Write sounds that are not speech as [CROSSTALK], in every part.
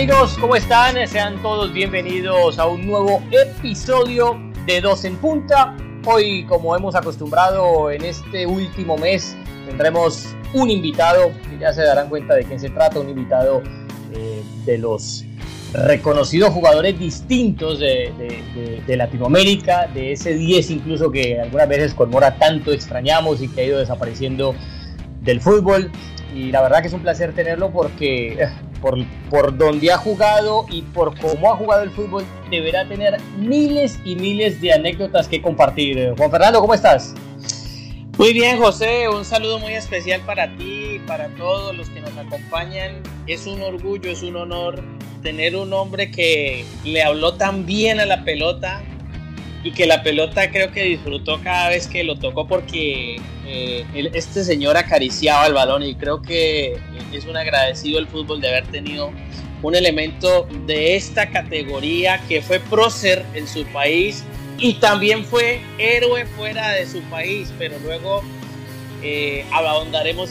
Amigos, ¿cómo están? Sean todos bienvenidos a un nuevo episodio de Dos en Punta. Hoy, como hemos acostumbrado en este último mes, tendremos un invitado, que ya se darán cuenta de quién se trata, un invitado eh, de los reconocidos jugadores distintos de, de, Latinoamérica, de ese 10 incluso que algunas veces con Mora tanto extrañamos y que ha ido desapareciendo del fútbol. Y la verdad que es un placer tenerlo porque eh, por, por donde ha jugado y por cómo ha jugado el fútbol, deberá tener miles y miles de anécdotas que compartir. Juan Fernando, ¿cómo estás? Muy bien, José, un saludo muy especial para ti y para todos los que nos acompañan. Es un orgullo, es un honor tener un hombre que le habló tan bien a la pelota y que la pelota creo que disfrutó cada vez que lo tocó porque eh, este señor acariciaba el balón y creo que es un agradecido el fútbol de haber tenido un elemento de esta categoría que fue prócer en su país y también fue héroe fuera de su país, pero luego eh,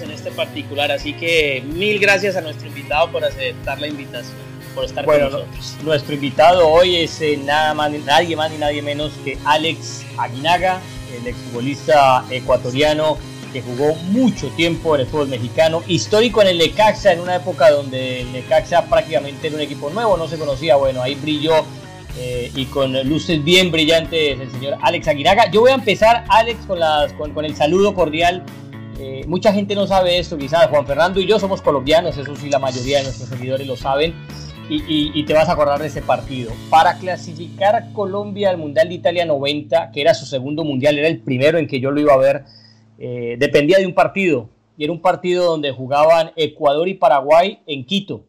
en este particular. Así que mil gracias a nuestro invitado por aceptar la invitación por estar con nosotros. Nuestro invitado hoy es eh, nada más, nadie más ni nadie menos que Alex Aguinaga, el exfutbolista ecuatoriano que jugó mucho tiempo en el fútbol mexicano, histórico en el Necaxa, en una época donde el Necaxa prácticamente era un equipo nuevo, no se conocía, bueno, ahí brilló eh, y con luces bien brillantes el señor Alex Aguinaga. Yo voy a empezar, Alex, con, las, con, el saludo cordial. Eh, mucha gente no sabe esto, quizás Juan Fernando y yo somos colombianos, eso sí la mayoría de nuestros seguidores lo saben y, te vas a acordar de ese partido. Para clasificar a Colombia al Mundial de Italia 90, que era su segundo mundial, era el primero en que yo lo iba a ver, eh, dependía de un partido. Y era un partido donde jugaban Ecuador y Paraguay en Quito.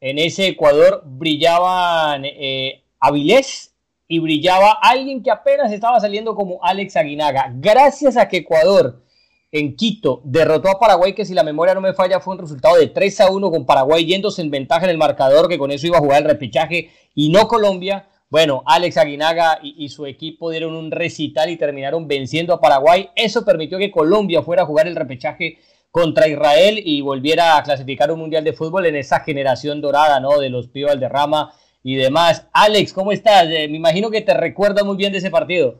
En ese Ecuador brillaban eh, Avilés y brillaba alguien que apenas estaba saliendo como Alex Aguinaga. Gracias a que Ecuador en Quito derrotó a Paraguay, que si la memoria no me falla fue un resultado de 3 a 1 con Paraguay yéndose en ventaja en el marcador, que con eso iba a jugar el repechaje y no Colombia. Bueno, Alex Aguinaga y, su equipo dieron un recital y terminaron venciendo a Paraguay. Eso permitió que Colombia fuera a jugar el repechaje contra Israel y volviera a clasificar un mundial de fútbol en esa generación dorada, ¿no? De los Pío Valderrama y demás. Alex, ¿cómo estás? Eh, me imagino que te recuerda muy bien de ese partido.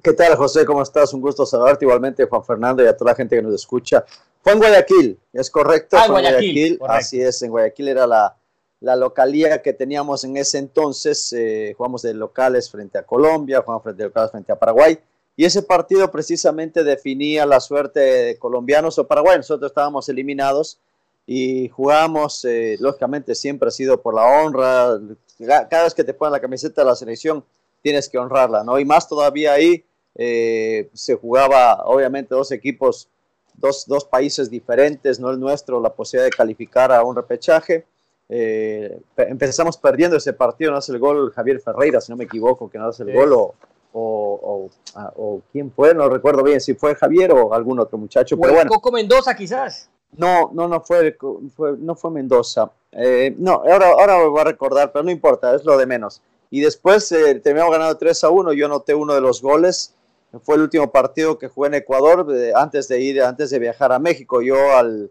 ¿Qué tal, José? ¿Cómo estás? Un gusto saludarte igualmente, Juan Fernando, y a toda la gente que nos escucha. Fue en Guayaquil, ¿es correcto? Ah, Guayaquil. Así es, en Guayaquil era la, la localía que teníamos en ese entonces. Eh, jugamos de locales frente a Colombia, jugamos de locales frente a Paraguay. Y ese partido precisamente definía la suerte de colombianos o paraguayos. Nosotros estábamos eliminados y jugamos, eh, lógicamente siempre ha sido por la honra. Cada vez que te ponen la camiseta de la selección, tienes que honrarla, ¿no? Y más todavía ahí eh, se jugaba, obviamente, dos equipos, dos, dos, países diferentes, no el nuestro, la posibilidad de calificar a un repechaje. Eh, empezamos perdiendo ese partido, no hace el gol Javier Ferreira, si no me equivoco, que no hace el gol, o, o, ah, o, quién fue, no recuerdo bien si fue Javier o algún otro muchacho. pero bueno. Coco Mendoza quizás. No, no, no fue, fue no fue Mendoza. Eh, no, ahora, ahora voy a recordar, pero no importa, es lo de menos y después eh, terminamos ganando 3 a 1. Yo anoté uno de los goles. Fue el último partido que jugué en Ecuador eh, antes de ir, antes de viajar a México. Yo al,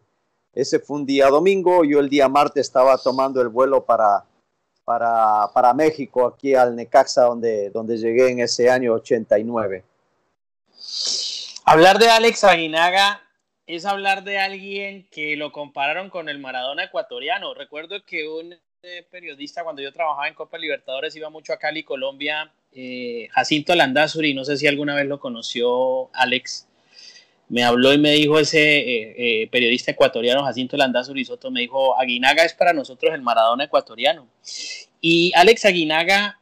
ese fue un día domingo. Yo el día martes estaba tomando el vuelo para, para, para México, aquí al Necaxa, donde, donde llegué en ese año 89. Hablar de Alex Aguinaga es hablar de alguien que lo compararon con el Maradona ecuatoriano. Recuerdo que un periodista, cuando yo trabajaba en Copa Libertadores, iba mucho a Cali, Colombia, eh, Jacinto Landazuri, no sé si alguna vez lo conoció Alex, me habló y me dijo ese eh, eh, periodista ecuatoriano, Jacinto Landazuri Soto, me dijo, Aguinaga es para nosotros el Maradona ecuatoriano. Y Alex Aguinaga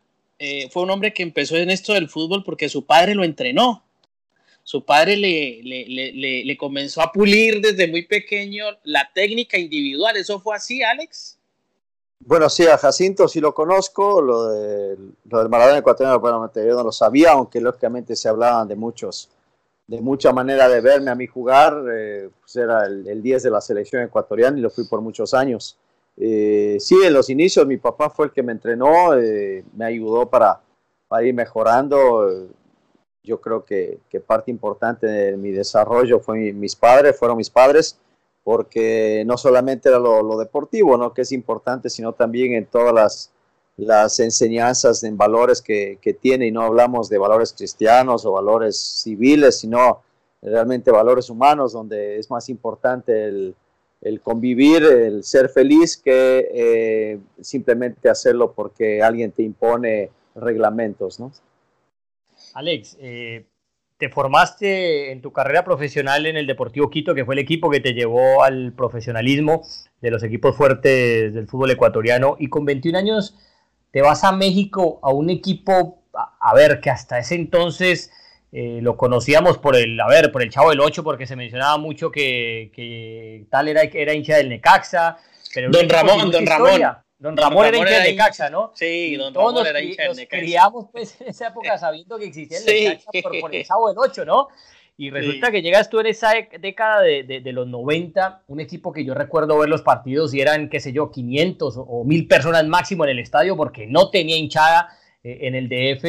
fue un hombre que empezó en esto del fútbol porque su padre lo entrenó. Su padre le, le, le comenzó a pulir desde muy pequeño la técnica individual. ¿Eso fue así, Alex? Bueno, sí, a Jacinto sí lo conozco, lo, de, lo del Maradona ecuatoriano, bueno, yo no lo sabía, aunque lógicamente se hablaban de muchos, de mucha manera de verme a mí jugar, eh, pues era el, 10 de la selección ecuatoriana y lo fui por muchos años. Eh, sí, en los inicios mi papá fue el que me entrenó, eh, me ayudó para, ir mejorando. Yo creo que, parte importante de mi desarrollo fue mis padres, fueron mis padres porque no solamente era lo, deportivo, ¿no? que es importante, sino también en todas las, enseñanzas en valores que, que, tiene, y no hablamos de valores cristianos o valores civiles, sino realmente valores humanos, donde es más importante el, el convivir, el ser feliz, que eh, simplemente hacerlo porque alguien te impone reglamentos, ¿no? Alex, eh, te formaste en tu carrera profesional en el Deportivo Quito, que fue el equipo que te llevó al profesionalismo de los equipos fuertes del fútbol ecuatoriano, y con 21 años te vas a México a un equipo, a ver, que hasta ese entonces eh, lo conocíamos por el, a ver, por el Chavo del 8, porque se mencionaba mucho que, tal era, era hincha del Necaxa. Pero don Ramón, don Ramón. Don Ramón, era hincha del Necaxa, ¿no? Sí, don Ramón era hincha del Necaxa. criamos pues en esa época [LAUGHS] sabiendo que existía el Necaxa por, el Chavo del 8, ¿no? Y resulta que llegas tú en esa década de, de, los 90, un equipo que yo recuerdo ver los partidos y eran, qué sé yo, 500 o, 1000 personas máximo en el estadio porque no tenía hinchada eh, en el DF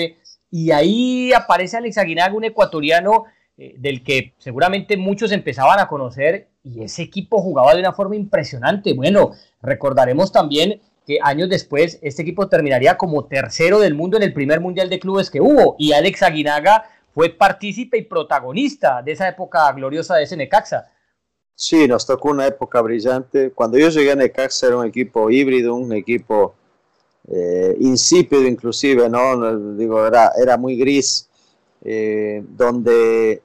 y ahí aparece Alex Aguinaga, un ecuatoriano eh, del que seguramente muchos empezaban a conocer y ese equipo jugaba de una forma impresionante. Bueno, recordaremos también que años después este equipo terminaría como tercero del mundo en el primer mundial de clubes que hubo y Alex Aguinaga fue partícipe y protagonista de esa época gloriosa de ese Necaxa. Sí, nos tocó una época brillante. Cuando yo llegué a Necaxa era un equipo híbrido, un equipo eh, insípido inclusive, ¿no? Digo, era, era muy gris, eh, donde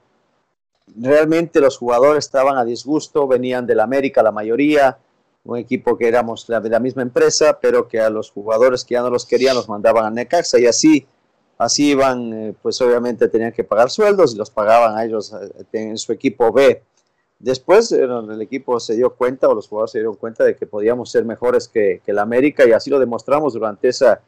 realmente los jugadores estaban a disgusto, venían de la América la mayoría, un equipo que éramos de la misma empresa, pero que a los jugadores que ya no los querían los mandaban a Necaxa y así, así iban, eh, pues obviamente tenían que pagar sueldos y los pagaban a ellos en su equipo B. Después el equipo se dio cuenta, o los jugadores se dieron cuenta de que podíamos ser mejores que, que el América y así lo demostramos durante esa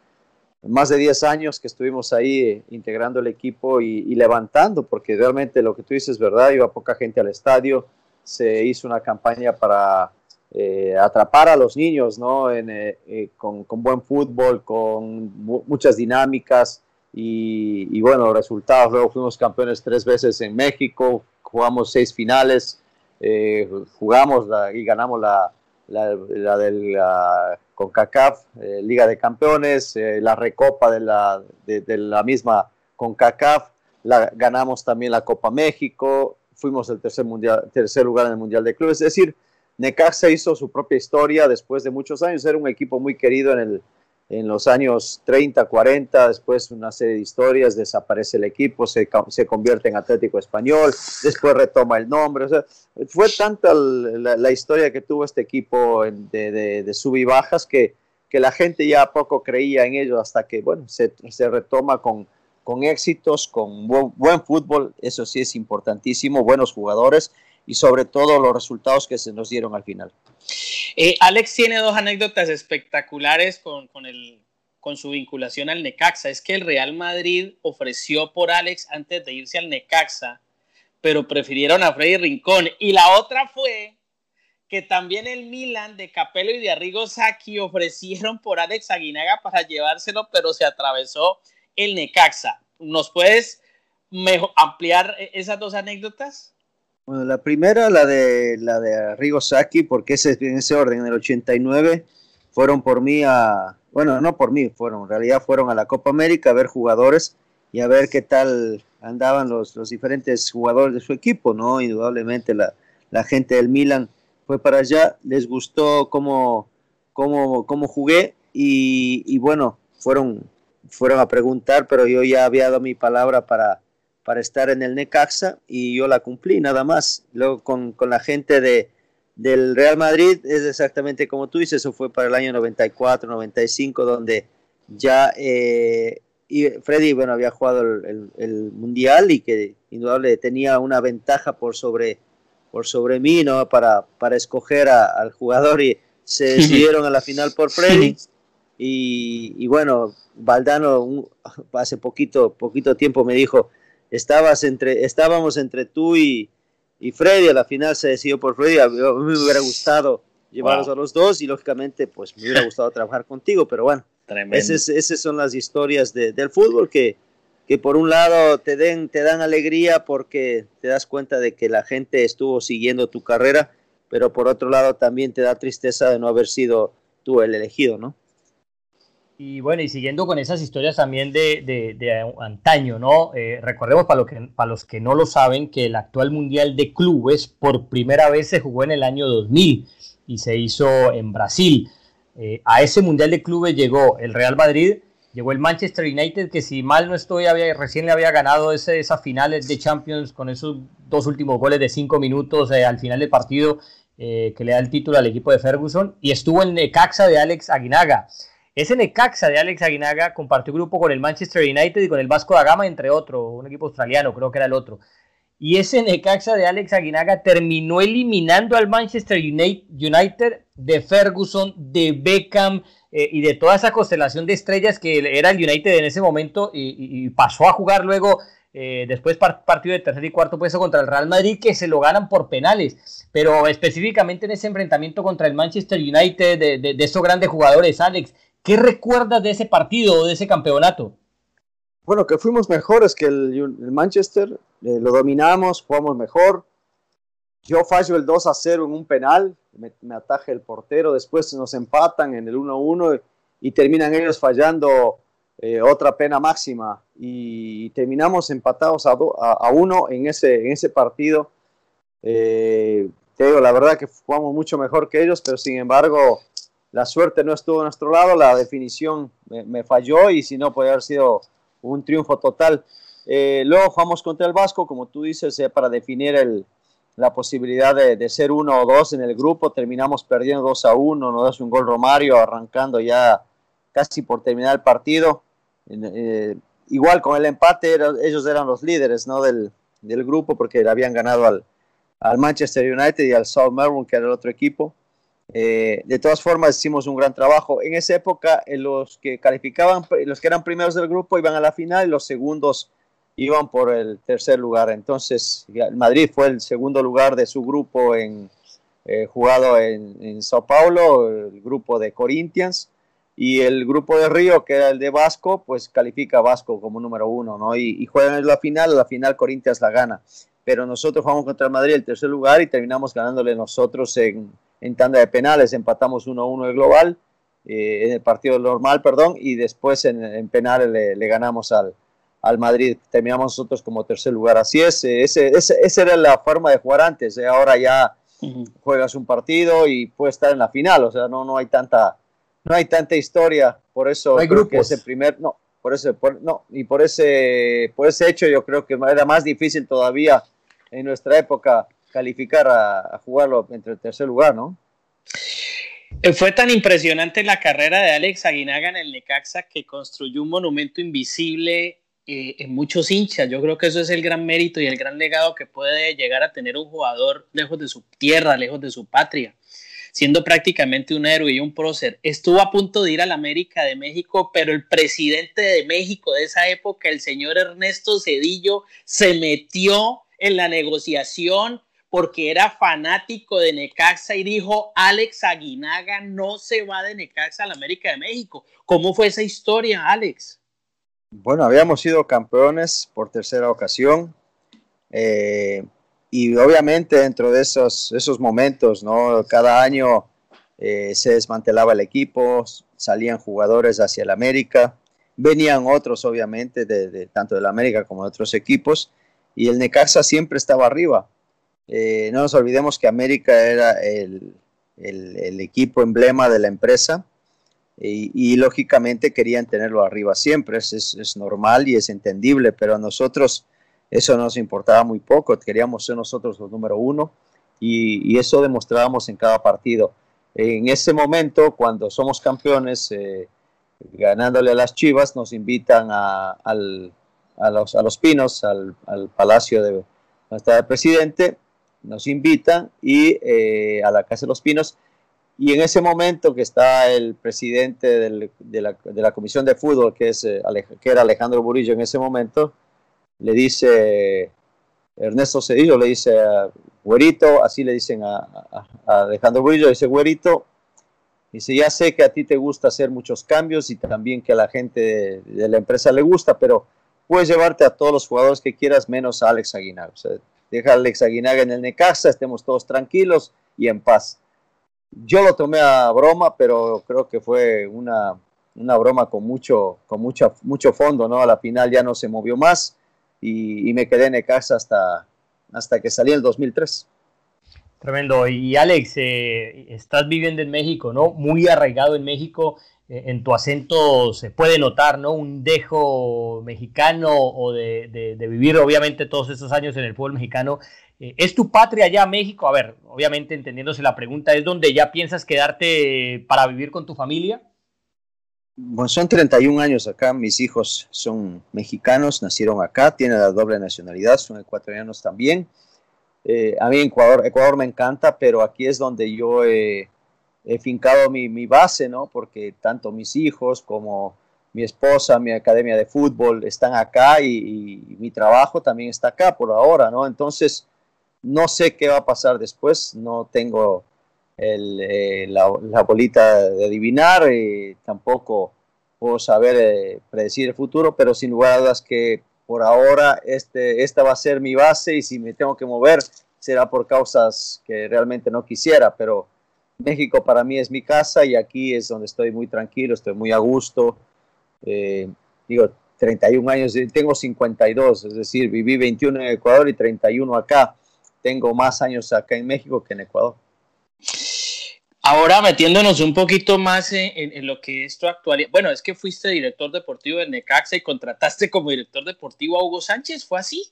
más de 10 años que estuvimos ahí eh, integrando el equipo y, levantando, porque realmente lo que tú dices es verdad, iba poca gente al estadio, se hizo una campaña para eh, atrapar a los niños, ¿no? Eh, con, con, buen fútbol, con muchas dinámicas y, y bueno, resultados. Luego fuimos campeones tres veces en México, jugamos seis finales, eh, jugamos y ganamos la, la, la la CONCACAF, eh, Liga de Campeones, eh, la recopa de la, de, la misma CONCACAF, la, ganamos también la Copa México, fuimos el tercer, mundial, tercer lugar en el Mundial de Clubes, es decir, Necaxa hizo su propia historia después de muchos años, era un equipo muy querido en el, en los años 30, 40, después una serie de historias, desaparece el equipo, se, se convierte en Atlético Español, después retoma el nombre. Fue tanta la, historia que tuvo este equipo de, de, sub y bajas que, que la gente ya poco creía en ello hasta que, bueno, se, se retoma con, con éxitos, con buen fútbol, eso sí es importantísimo, buenos jugadores y sobre todo los resultados que se nos dieron al final. Eh, Alex tiene dos anécdotas espectaculares con, el, con su vinculación al Necaxa. Es que el Real Madrid ofreció por Alex antes de irse al Necaxa, pero prefirieron a Freddy Rincón. Y la otra fue que también el Milan de Capello y de Arrigo Sacchi ofrecieron por Alex Aguinaga para llevárselo, pero se atravesó el Necaxa. ¿Nos puedes ampliar e-, esas dos anécdotas? Bueno, la primera, la de la de Rigo Saki, porque ese, en ese orden, en el 89, fueron por mí a, bueno, no por mí, fueron, en realidad fueron a la Copa América a ver jugadores y a ver qué tal andaban los, los diferentes jugadores de su equipo, ¿no? Indudablemente la, la gente del Milan fue para allá, les gustó cómo, cómo, cómo jugué y, y bueno, fueron, fueron a preguntar, pero yo ya había dado mi palabra para para estar en el Necaxa y yo la cumplí nada más. Luego con, con la gente de, del Real Madrid es exactamente como tú dices, eso fue para el año 94, 95, donde ya eh, y Freddy bueno, había jugado el, el, Mundial y que indudable tenía una ventaja por sobre, por sobre mí ¿no? para, para escoger al jugador y se decidieron a la final por Freddy. Y, y bueno, Valdano hace poquito, poquito tiempo me dijo, estabas entre, estábamos entre tú y, y Freddy, a la final se decidió por Freddy, a mí me hubiera gustado llevarlos a los dos y lógicamente pues me hubiera [LAUGHS] gustado trabajar contigo, pero bueno, esas, esas son las historias de, del fútbol que, que por un lado te, den, te dan alegría porque te das cuenta de que la gente estuvo siguiendo tu carrera pero por otro lado también te da tristeza de no haber sido tú el elegido, ¿no? Y bueno, y siguiendo con esas historias también de, de, antaño, ¿no? Eh, recordemos para, lo que, para los que no lo saben que el actual Mundial de Clubes por primera vez se jugó en el año 2000 y se hizo en Brasil. Eh, a ese Mundial de Clubes llegó el Real Madrid, llegó el Manchester United, que si mal no estoy, había, recién le había ganado ese, esas finales de Champions con esos dos últimos goles de cinco minutos eh, al final del partido que le da el título al equipo de Ferguson, y estuvo el Necaxa de Alex Aguinaga. Ese Necaxa de Alex Aguinaga compartió grupo con el Manchester United y con el Vasco da Gama, entre otros, un equipo australiano, creo que era el otro. Y ese Necaxa de Alex Aguinaga terminó eliminando al Manchester United de Ferguson, de Beckham eh, y de toda esa constelación de estrellas que era el United en ese momento y, pasó a jugar luego eh, después partido de tercer y cuarto puesto contra el Real Madrid que se lo ganan por penales, pero específicamente en ese enfrentamiento contra el Manchester United de, de, de esos grandes jugadores, Alex, ¿Qué recuerdas de ese partido o de ese campeonato? Bueno, que fuimos mejores que el, Manchester, eh, lo dominamos, jugamos mejor. Yo fallo el 2 a 0 en un penal, me, ataje el portero, después nos empatan en el 1 a 1 y, terminan ellos fallando eh, otra pena máxima y, terminamos empatados a, a, uno en ese, en ese partido. Eh, te digo, la verdad que jugamos mucho mejor que ellos, pero sin embargo la suerte no estuvo a nuestro lado, la definición me, falló y si no puede haber sido un triunfo total. Eh, luego jugamos contra el Vasco, como tú dices, eh, para definir el, la posibilidad de, ser uno o dos en el grupo. Terminamos perdiendo 2 a 1, nos das un gol Romario, arrancando ya casi por terminar el partido. Eh, igual con el empate, ellos eran los líderes ¿no? del, grupo porque habían ganado al Manchester United y al South Melbourne, que era el otro equipo. Eh, de todas formas, hicimos un gran trabajo. En esa época, eh, los que calificaban, los que eran primeros del grupo iban a la final y los segundos iban por el tercer lugar. Entonces, Madrid fue el segundo lugar de su grupo en, eh, jugado en, Sao Paulo, el grupo de Corinthians. Y el grupo de Río, que era el de Vasco, pues califica Vasco como número uno, ¿no? Y, y juegan en la final, la final Corinthians la gana. Pero nosotros jugamos contra el Madrid el tercer lugar y terminamos ganándole nosotros en, en tanda de penales, empatamos 1-1 el global, eh, en el partido normal, perdón, y después en, penales le, ganamos al, al Madrid. Terminamos nosotros como tercer lugar. Así es, eh, ese, esa era la forma de jugar antes. Eh, ahora ya juegas un partido y puedes estar en la final, o sea, no, no hay tanta no hay tanta historia, por eso hay creo que ese primer no, por ese no, y por ese por ese hecho yo creo que era más difícil todavía en nuestra época calificar a, jugarlo entre el tercer lugar, ¿no? Eh, fue tan impresionante la carrera de Alex Aguinaga en el Necaxa que construyó un monumento invisible eh, en muchos hinchas. Yo creo que eso es el gran mérito y el gran legado que puede llegar a tener un jugador lejos de su tierra, lejos de su patria, siendo prácticamente un héroe y un prócer. Estuvo a punto de ir a la América de México, pero el presidente de México de esa época, el señor Ernesto Cedillo, se metió en la negociación porque era fanático de Necaxa y dijo, Alex Aguinaga no se va de Necaxa a la América de México. ¿Cómo fue esa historia, Alex? Bueno, habíamos sido campeones por tercera ocasión eh, y obviamente dentro de esos, esos momentos, ¿no? Cada año eh, se desmantelaba el equipo, salían jugadores hacia el América, venían otros obviamente, de, de tanto América como de otros equipos y el Necaxa siempre estaba arriba eh, no nos olvidemos que América era el, equipo emblema de la empresa y, lógicamente querían tenerlo arriba siempre, es, es, normal y es entendible, pero a nosotros eso nos importaba muy poco, queríamos ser nosotros los número uno y, eso demostrábamos en cada partido. En ese momento, cuando somos campeones, eh, ganándole a las Chivas, nos invitan a, los, a los, Pinos, al, al Palacio de, nuestro presidente, nos invitan y eh, a la Casa de los Pinos. Y en ese momento que está el presidente de, la, de, la, Comisión de Fútbol, que, es, eh, que era Alejandro Burillo en ese momento, le dice, Ernesto Cedillo le dice Güerito, así le dicen a, Alejandro Burillo, dice Güerito, dice, ya sé que a ti te gusta hacer muchos cambios y también que a la gente de, la empresa le gusta, pero puedes llevarte a todos los jugadores que quieras menos a Alex Aguinar. Deja a Alex Aguinaga en el Necaxa, estemos todos tranquilos y en paz. Yo lo tomé a broma, pero creo que fue una, una broma con mucho, con mucho, mucho fondo, ¿no? A la final ya no se movió más y, me quedé en Necaxa hasta, hasta que salí en el 2003. Tremendo. Y Alex, eh, estás viviendo en México, ¿no? Muy arraigado en México. Eh, en tu acento se puede notar, ¿no? Un dejo mexicano o de, vivir, obviamente, todos estos años en el fútbol mexicano. Eh, ¿Es tu patria allá México? A ver, obviamente entendiéndose la pregunta, ¿es donde ya piensas quedarte para vivir con tu familia? Bueno, son 31 años acá, mis hijos son mexicanos, nacieron acá, tienen la doble nacionalidad, son ecuatorianos también. Eh, a mí Ecuador, Ecuador me encanta, pero aquí es donde yo he, fincado mi, base, ¿no? Porque tanto mis hijos como mi esposa, mi academia de fútbol están acá y, mi trabajo también está acá por ahora, ¿no? Entonces, no sé qué va a pasar después, no tengo eh, la, bolita de adivinar, y tampoco puedo saber eh, predecir el futuro, pero sin lugar a dudas que por ahora este, esta va a ser mi base y si me tengo que mover será por causas que realmente no quisiera, pero México para mí es mi casa y aquí es donde estoy muy tranquilo, estoy muy a gusto. Eh, digo, 31 años, tengo 52, es decir, viví 21 en Ecuador y 31 acá. Tengo más años acá en México que en Ecuador. Ahora metiéndonos un poquito más en, lo que es tu actualidad. Bueno, es que fuiste director deportivo del Necaxa y contrataste como director deportivo a Hugo Sánchez, ¿fue así?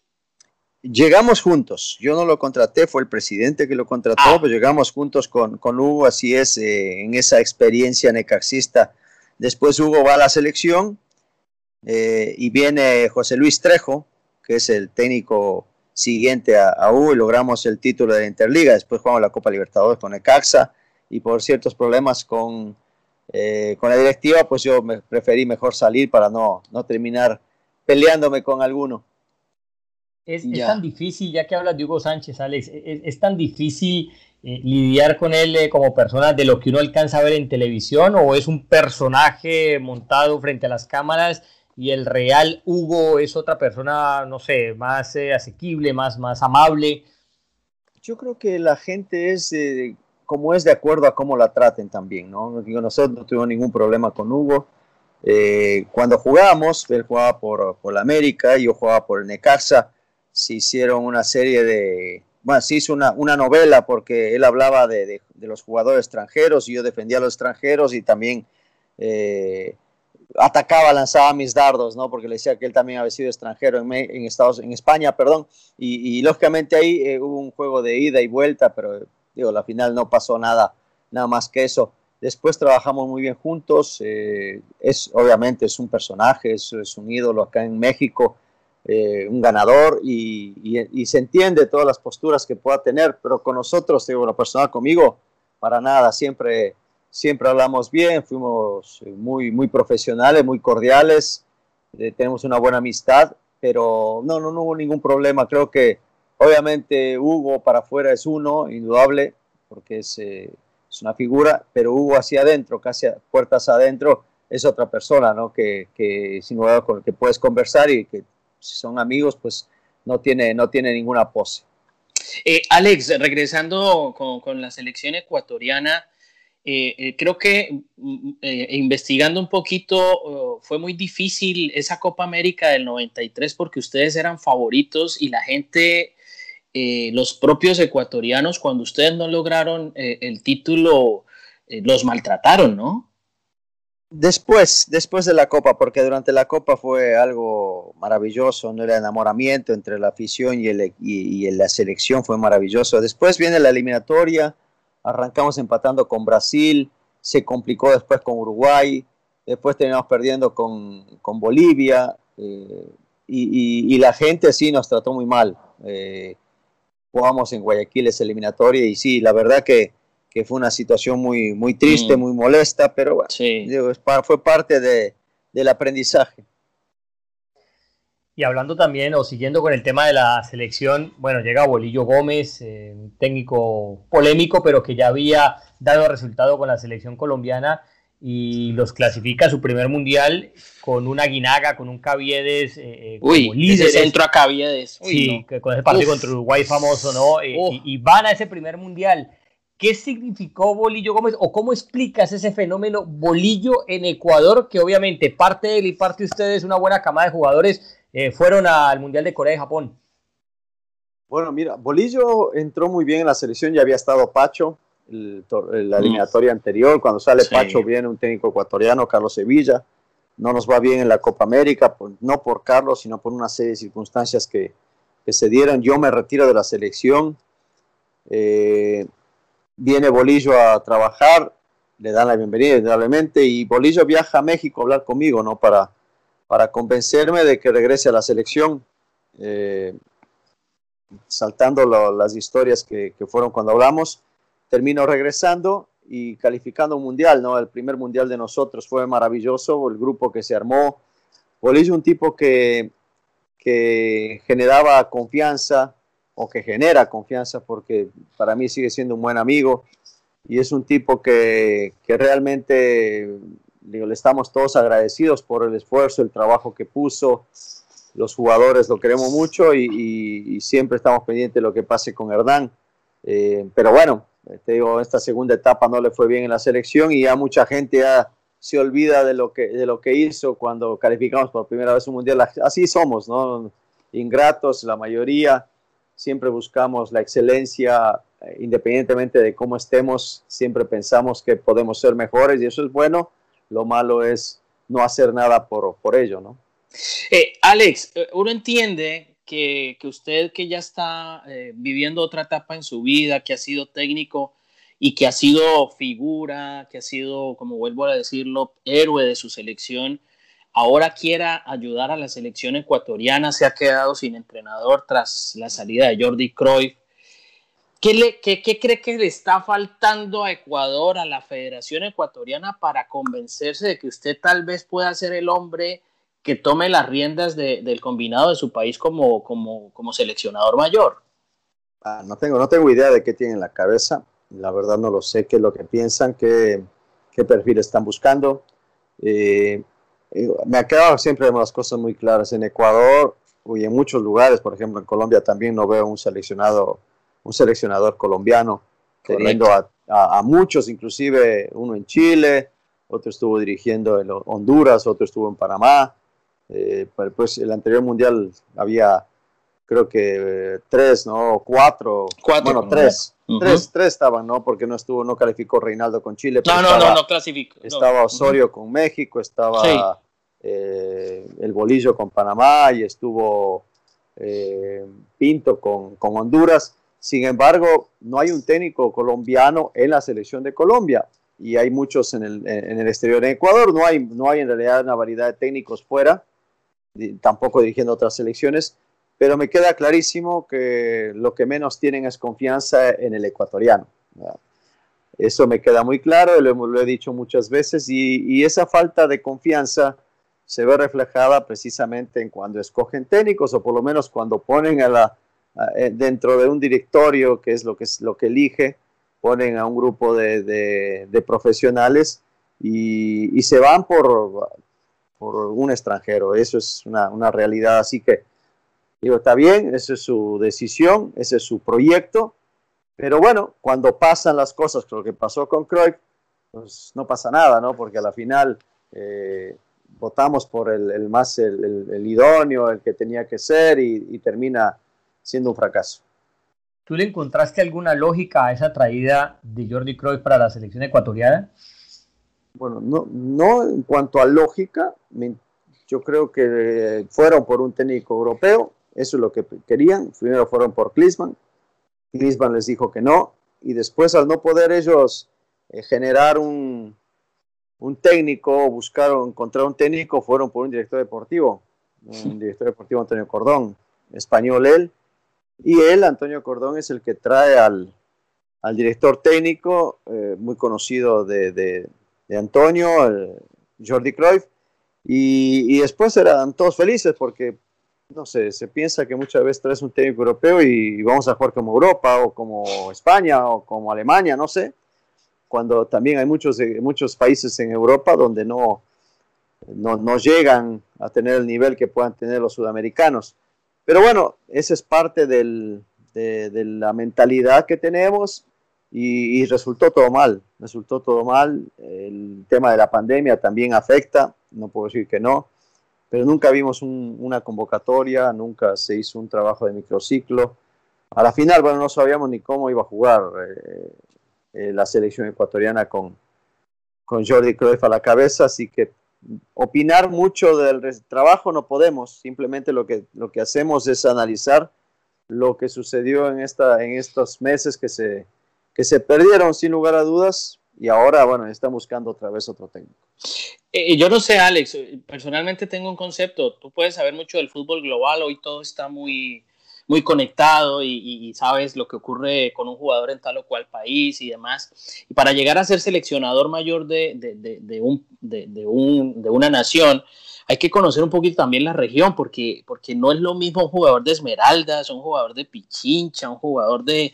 Llegamos juntos. Yo no lo contraté, fue el presidente que lo contrató, ah. pero llegamos juntos con, con Hugo, así es, eh, en esa experiencia necaxista. Después Hugo va a la selección eh, y viene José Luis Trejo, que es el técnico siguiente a, a Hugo, y logramos el título de la Interliga. Después jugamos la Copa Libertadores con Necaxa y por ciertos problemas con, eh, con la directiva, pues yo me preferí mejor salir para no, no terminar peleándome con alguno. Es, tan difícil, ya que hablas de Hugo Sánchez, Alex, es, tan difícil eh, lidiar con él eh, como persona de lo que uno alcanza a ver en televisión o es un personaje montado frente a las cámaras y el real Hugo es otra persona, no sé, más asequible, más, más amable. Yo creo que la gente es como es de acuerdo a cómo la traten también, ¿no? Nosotros no tuvimos ningún problema con Hugo. Eh, cuando jugamos, él jugaba por, por la América, yo jugaba por el Necaxa, se hicieron una serie de, bueno, se hizo una, una novela porque él hablaba de, de, los jugadores extranjeros y yo defendía a los extranjeros y también eh, atacaba, lanzaba mis dardos, ¿no? Porque le decía que él también había sido extranjero en, Estados, en España, perdón, y, y lógicamente ahí eh, hubo un juego de ida y vuelta, pero digo, la final no pasó nada, nada más que eso. Después trabajamos muy bien juntos, eh, es, obviamente es un personaje, es, es un ídolo acá en México, eh, un ganador y, se entiende todas las posturas que pueda tener, pero con nosotros, digo, la persona conmigo, para nada, siempre, siempre hablamos bien, fuimos muy, muy profesionales, muy cordiales, eh, tenemos una buena amistad, pero no, no, no hubo ningún problema, creo que Obviamente Hugo para afuera es uno, indudable, porque es, eh, es, una figura, pero Hugo hacia adentro, casi puertas adentro, es otra persona, ¿no? Que, que sin duda con el que puedes conversar y que si son amigos, pues no tiene, no tiene ninguna pose. Eh, Alex, regresando con, con, la selección ecuatoriana, eh, creo que mm, investigando un poquito oh, fue muy difícil esa Copa América del 93 porque ustedes eran favoritos y la gente eh, los propios ecuatorianos, cuando ustedes no lograron eh, el título, eh, los maltrataron, ¿no? Después, después de la Copa, porque durante la Copa fue algo maravilloso, no era enamoramiento entre la afición y, el, y, la selección, fue maravilloso. Después viene la eliminatoria, arrancamos empatando con Brasil, se complicó después con Uruguay, después terminamos perdiendo con, con Bolivia, y, y, la gente sí nos trató muy mal jugamos en Guayaquil esa eliminatoria y sí, la verdad que, que fue una situación muy, muy triste, mm. muy molesta, pero bueno, fue parte de, del aprendizaje. Y hablando también, o siguiendo con el tema de la selección, bueno, llega Bolillo Gómez, eh, un técnico polémico, pero que ya había dado resultado con la selección colombiana. y los clasifica a su primer mundial con una Guinaga, con un Caviedes eh, Uy, líder centro a Caviedes. sí, con ese partido contra Uruguay famoso, ¿no? y, y, van a ese primer mundial. ¿Qué significó Bolillo Gómez o cómo explicas ese fenómeno Bolillo en Ecuador? Que obviamente parte de él y parte de ustedes, una buena camada de jugadores, eh, fueron al Mundial de Corea y Japón. Bueno, mira, Bolillo entró muy bien en la selección, ya había estado Pacho, la eliminatoria anterior, cuando sale Pacho viene un técnico ecuatoriano, Carlos Sevilla, no nos va bien en la Copa América, no por Carlos, sino por una serie de circunstancias que, se dieron, yo me retiro de la selección, eh, viene Bolillo a trabajar, le dan la bienvenida indudablemente y Bolillo viaja a México a hablar conmigo, ¿no? Para, para convencerme de que regrese a la selección, eh, saltando las historias que, fueron cuando hablamos, termino regresando y calificando un mundial, ¿no? El primer mundial de nosotros fue maravilloso, el grupo que se armó. Bolillo un tipo que, que generaba confianza, o que genera confianza porque para mí sigue siendo un buen amigo y es un tipo que, que realmente digo, le estamos todos agradecidos por el esfuerzo, el trabajo que puso. Los jugadores lo queremos mucho y, siempre estamos pendientes de lo que pase con Hernán. Eh, pero bueno, te digo, esta segunda etapa no le fue bien en la selección y ya mucha gente ya se olvida de lo que, de lo que hizo cuando calificamos por primera vez un mundial. Así somos, ¿no? Ingratos, la mayoría siempre buscamos la excelencia, eh, independientemente de cómo estemos, siempre pensamos que podemos ser mejores y eso es bueno, lo malo es no hacer nada por, por ello, ¿no? Eh, Alex, eh, uno entiende que, que usted que ya está viviendo otra etapa en su vida, que ha sido técnico y que ha sido figura, que ha sido, como vuelvo a decirlo, héroe de su selección, ahora quiera ayudar a la selección ecuatoriana, se ha quedado sin entrenador tras la salida de Jordi Cruyff. ¿Qué, le, qué, cree que le está faltando a Ecuador, a la Federación Ecuatoriana, para convencerse de que usted tal vez pueda ser el hombre que tome las riendas del combinado de su país como, como, como seleccionador mayor? Ah, no, tengo, no tengo idea de qué tienen en la cabeza. La verdad no lo sé, qué es lo que piensan, qué, qué perfil están buscando. Eh, me ha quedado siempre las cosas muy claras. En Ecuador y en muchos lugares, por ejemplo en Colombia también no veo un seleccionado, un seleccionador colombiano teniendo a, muchos, inclusive uno en Chile, otro estuvo dirigiendo en Honduras, otro estuvo en Panamá. Eh, pues el anterior mundial había creo que tres, ¿no? Cuatro, Cuatro bueno, tres, tres, tres estaban, ¿no? Porque no estuvo, no calificó Reinaldo con Chile. No, no, no, no clasificó. Estaba Osorio con México, estaba eh, el Bolillo con Panamá y estuvo eh, Pinto con, con Honduras. Sin embargo, no hay un técnico colombiano en la selección de Colombia y hay muchos en el, en el exterior. En Ecuador no hay, no hay en realidad una variedad de técnicos fuera, tampoco dirigiendo otras selecciones pero me queda clarísimo que lo que menos tienen es confianza en el ecuatoriano. Eso me queda muy claro, lo, he dicho muchas veces, y, esa falta de confianza se ve reflejada precisamente en cuando escogen técnicos o por lo menos cuando ponen a la, eh, dentro de un directorio, que es lo que, es lo que elige, ponen a un grupo de, profesionales y, se van por, por un extranjero. Eso es una, una realidad. Así que Digo, está bien, esa es su decisión, ese es su proyecto, pero bueno, cuando pasan las cosas, lo que pasó con Cruyff, pues no pasa nada, ¿no? Porque a la final eh, votamos por el, más, el, idóneo, el que tenía que ser y, termina siendo un fracaso. ¿Tú le encontraste alguna lógica a esa traída de Jordi Cruyff para la selección ecuatoriana? Bueno, no, no en cuanto a lógica, yo creo que fueron por un técnico europeo, eso es lo que querían. Primero fueron por Klinsmann. Klinsmann les dijo que no. Y después, al no poder ellos eh, generar un, un técnico, buscaron encontrar un técnico, fueron por un director deportivo. Un director deportivo, Antonio Cordón, español él. Y él, Antonio Cordón, es el que trae al, al director técnico, eh, muy conocido de, de, Antonio, Jordi Cruyff. Y, y, después eran todos felices porque no sé, se piensa que muchas veces traes un técnico europeo y vamos a jugar como Europa o como España o como Alemania, no sé. cuando también hay muchos, muchos países en Europa donde no, no, llegan a tener el nivel que puedan tener los sudamericanos. Pero bueno, esa es parte de, la mentalidad que tenemos y, resultó todo mal, resultó todo mal. El tema de la pandemia también afecta, no puedo decir que no, pero nunca vimos una convocatoria, nunca se hizo un trabajo de microciclo. A la final, bueno, no sabíamos ni cómo iba a jugar eh, eh, la selección ecuatoriana con, con Jordi Cruyff a la cabeza, así que opinar mucho del trabajo no podemos, simplemente lo que, lo que hacemos es analizar lo que sucedió en, esta, en estos meses que se, que se perdieron sin lugar a dudas y ahora, bueno, están buscando otra vez otro técnico. Eh, yo no sé, Alex, personalmente tengo un concepto, tú puedes saber mucho del fútbol global, hoy todo está muy, muy conectado y, sabes lo que ocurre con un jugador en tal o cual país y demás. Y para llegar a ser seleccionador mayor de, de, un, un, de, una nación, hay que conocer un poquito también la región, porque, porque no es lo mismo un jugador de Esmeraldas, un jugador de Pichincha, un jugador de...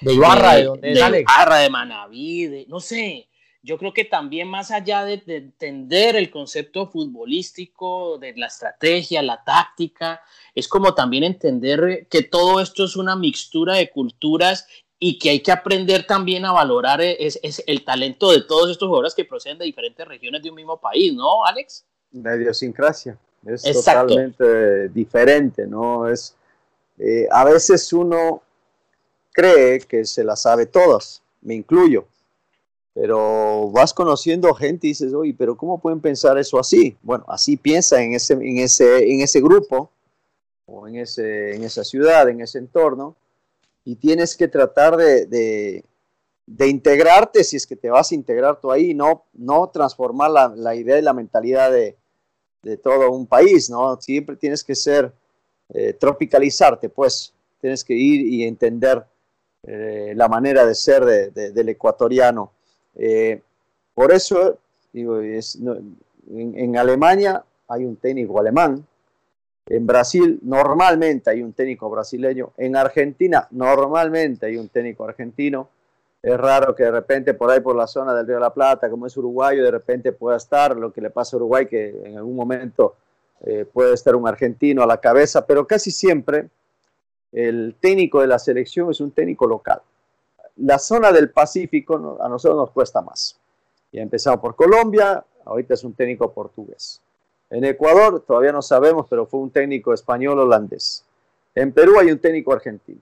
De Ibarra, de, de, de Ibarra, de Manaví, no sé, yo creo que también más allá de, entender el concepto futbolístico, de la estrategia, la táctica, es como también entender que todo esto es una mixtura de culturas y que hay que aprender también a valorar es, el talento de todos estos jugadores que proceden de diferentes regiones de un mismo país, ¿no, Alex? La idiosincrasia es totalmente diferente, ¿no? Es, eh, a veces uno cree que se la sabe todas, me incluyo pero vas conociendo gente y dices, oye, pero ¿cómo pueden pensar eso así? Bueno, así piensa en ese, en ese, en ese grupo o en, ese, en esa ciudad, en ese entorno, y tienes que tratar de, de, integrarte si es que te vas a integrar tú ahí, no, no transformar la, la idea y la mentalidad de, de, todo un país, ¿no? Siempre tienes que ser, eh, tropicalizarte, pues, tienes que ir y entender eh, la manera de ser del ecuatoriano. Eh, por eso, digo, en, Alemania hay un técnico alemán, en Brasil normalmente hay un técnico brasileño, en Argentina normalmente hay un técnico argentino. Es raro que de repente por ahí por la zona del Río de la Plata, como es uruguayo, de repente pueda estar lo que le pasa a Uruguay, que en algún momento eh, puede estar un argentino a la cabeza, pero casi siempre el técnico de la selección es un técnico local la zona del Pacífico a nosotros nos cuesta más. Ya empezamos por Colombia, ahorita es un técnico portugués. En Ecuador todavía no sabemos, pero fue un técnico español holandés. En Perú hay un técnico argentino.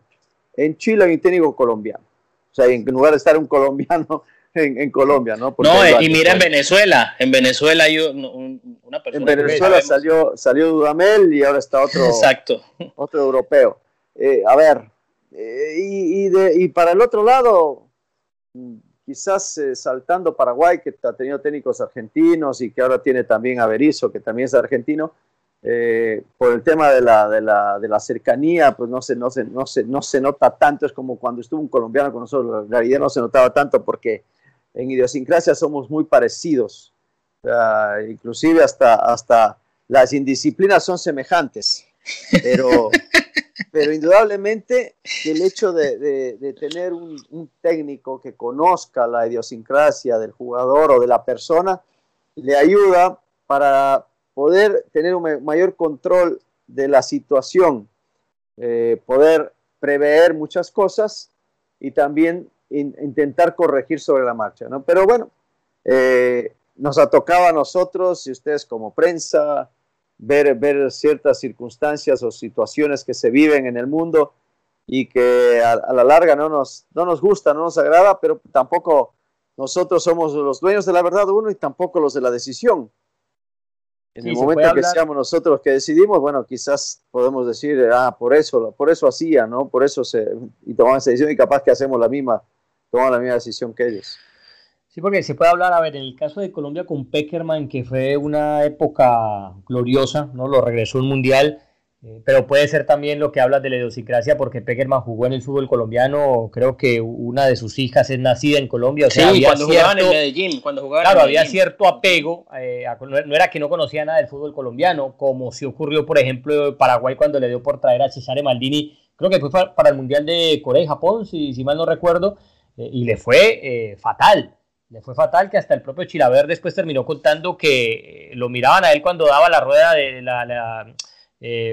En Chile hay un técnico colombiano. O sea, en lugar de estar un colombiano [LAUGHS] en, Colombia, ¿no? no, y mira en Venezuela. En Venezuela hay una persona. En Venezuela salió, salió Dudamel y ahora está otro, [LAUGHS] Exacto. otro europeo. Eh, a ver, eh, y, de, y, para el otro lado, quizás eh, saltando Paraguay, que ha tenido técnicos argentinos y que ahora tiene también a Berizzo, que también es argentino, eh, por el tema de la, de la, de la cercanía, pues no se, no, se, no, se, no se nota tanto, es como cuando estuvo un colombiano con nosotros, en realidad no se notaba tanto porque en idiosincrasia somos muy parecidos, inclusive hasta, hasta las indisciplinas son semejantes, pero, [LAUGHS] pero indudablemente el hecho de, tener un, técnico que conozca la idiosincrasia del jugador o de la persona le ayuda para poder tener un mayor control de la situación, eh, poder prever muchas cosas y también intentar corregir sobre la marcha. ¿no? Pero bueno, eh, nos ha tocado a nosotros y ustedes como prensa, ver, ver ciertas circunstancias o situaciones que se viven en el mundo y que a, la larga no nos, no nos gusta, no nos agrada, pero tampoco nosotros somos los dueños de la verdad uno y tampoco los de la decisión. En el momento que seamos nosotros los que decidimos, bueno, quizás podemos decir, ah, por eso, por eso hacía, ¿no? Por eso se, y tomamos esa decisión y capaz que hacemos la misma, tomamos la misma decisión que ellos. Sí, porque se puede hablar, a ver, en el caso de Colombia con Peckerman, que fue una época gloriosa, ¿no? Lo regresó un mundial, eh, pero puede ser también lo que hablas de la idiosincrasia, porque Peckerman jugó en el fútbol colombiano, creo que una de sus hijas es nacida en Colombia, o sea, sí, cuando jugaban en Medellín, cuando jugaban Claro, había cierto apego, eh, no era que no conocía nada del fútbol colombiano, como si ocurrió, por ejemplo, en Paraguay cuando le dio por traer a Cesare Maldini, creo que fue para el Mundial de Corea y Japón, si, si mal no recuerdo, eh, y le fue fatal le fue fatal que hasta el propio Chilaver después terminó contando que lo miraban a él cuando daba la rueda de la,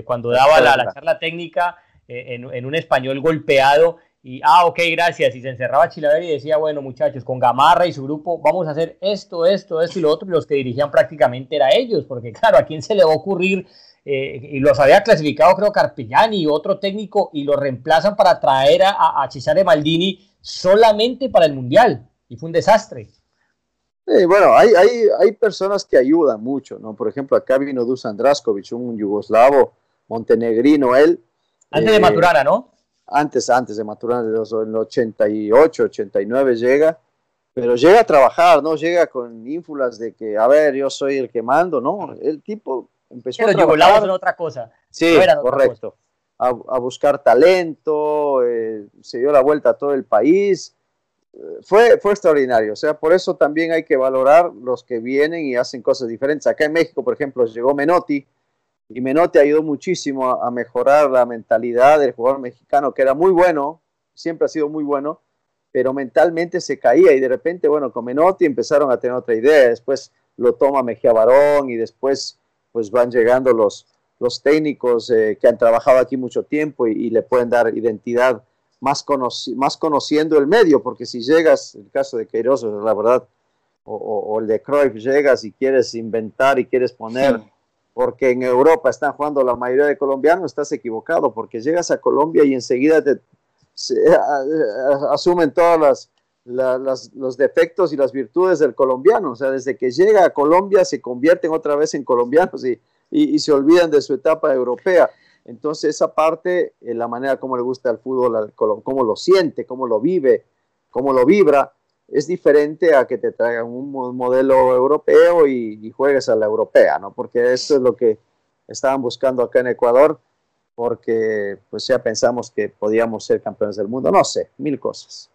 cuando daba la, charla técnica en, en, un español golpeado y, ah, ok, gracias, y se encerraba Chilaver y decía, bueno, muchachos, con Gamarra y su grupo vamos a hacer esto, esto, esto y lo otro, y los que dirigían prácticamente era ellos, porque [LAUGHS] claro, ¿a quién se le va a ocurrir? Eh, y los había clasificado, creo, Carpellani y otro técnico, y lo reemplazan para traer a, a Cesare Maldini solamente para el Mundial, y fue un desastre. Bueno, hay, hay, hay personas que ayudan mucho, ¿no? Por ejemplo, acá vino Dusan Draskovic, un yugoslavo montenegrino, él. Antes de eh, Maturana, ¿no? antes, antes de Maturana, en el 88, 89 llega, pero llega a trabajar, ¿no? Llega con ínfulas de que, a ver, yo soy el que mando, ¿no? El tipo empezó a trabajar. en otra cosa. Sí, correcto. A, buscar talento, eh, se dio la vuelta a todo el país. Fue, fue extraordinario, o sea, por eso también hay que valorar los que vienen y hacen cosas diferentes. Acá en México, por ejemplo, llegó Menotti, y Menotti ayudó muchísimo a, mejorar la mentalidad del jugador mexicano, que era muy bueno, siempre ha sido muy bueno, pero mentalmente se caía y de repente, bueno, con Menotti empezaron a tener otra idea, después lo toma Mejía Barón y después pues van llegando los, los técnicos eh, que han trabajado aquí mucho tiempo y, le pueden dar identidad más, más conociendo el medio, porque si llegas, el caso de Queiroz, la verdad, o, el de Cruyff, llegas y quieres inventar y quieres poner porque en Europa están jugando la mayoría de colombianos, estás equivocado, porque llegas a Colombia y enseguida te, asumen todos los defectos y las virtudes del colombiano. O sea, desde que llega a Colombia se convierten otra vez en colombianos y, se olvidan de su etapa europea. Entonces, esa parte, en la manera como le gusta el fútbol, cómo lo siente, cómo lo vive, cómo lo vibra, es diferente a que te traigan un modelo europeo y, juegues a la europea, ¿no? Porque eso es lo que estaban buscando acá en Ecuador, porque pues ya pensamos que podíamos ser campeones del mundo, no sé, mil cosas.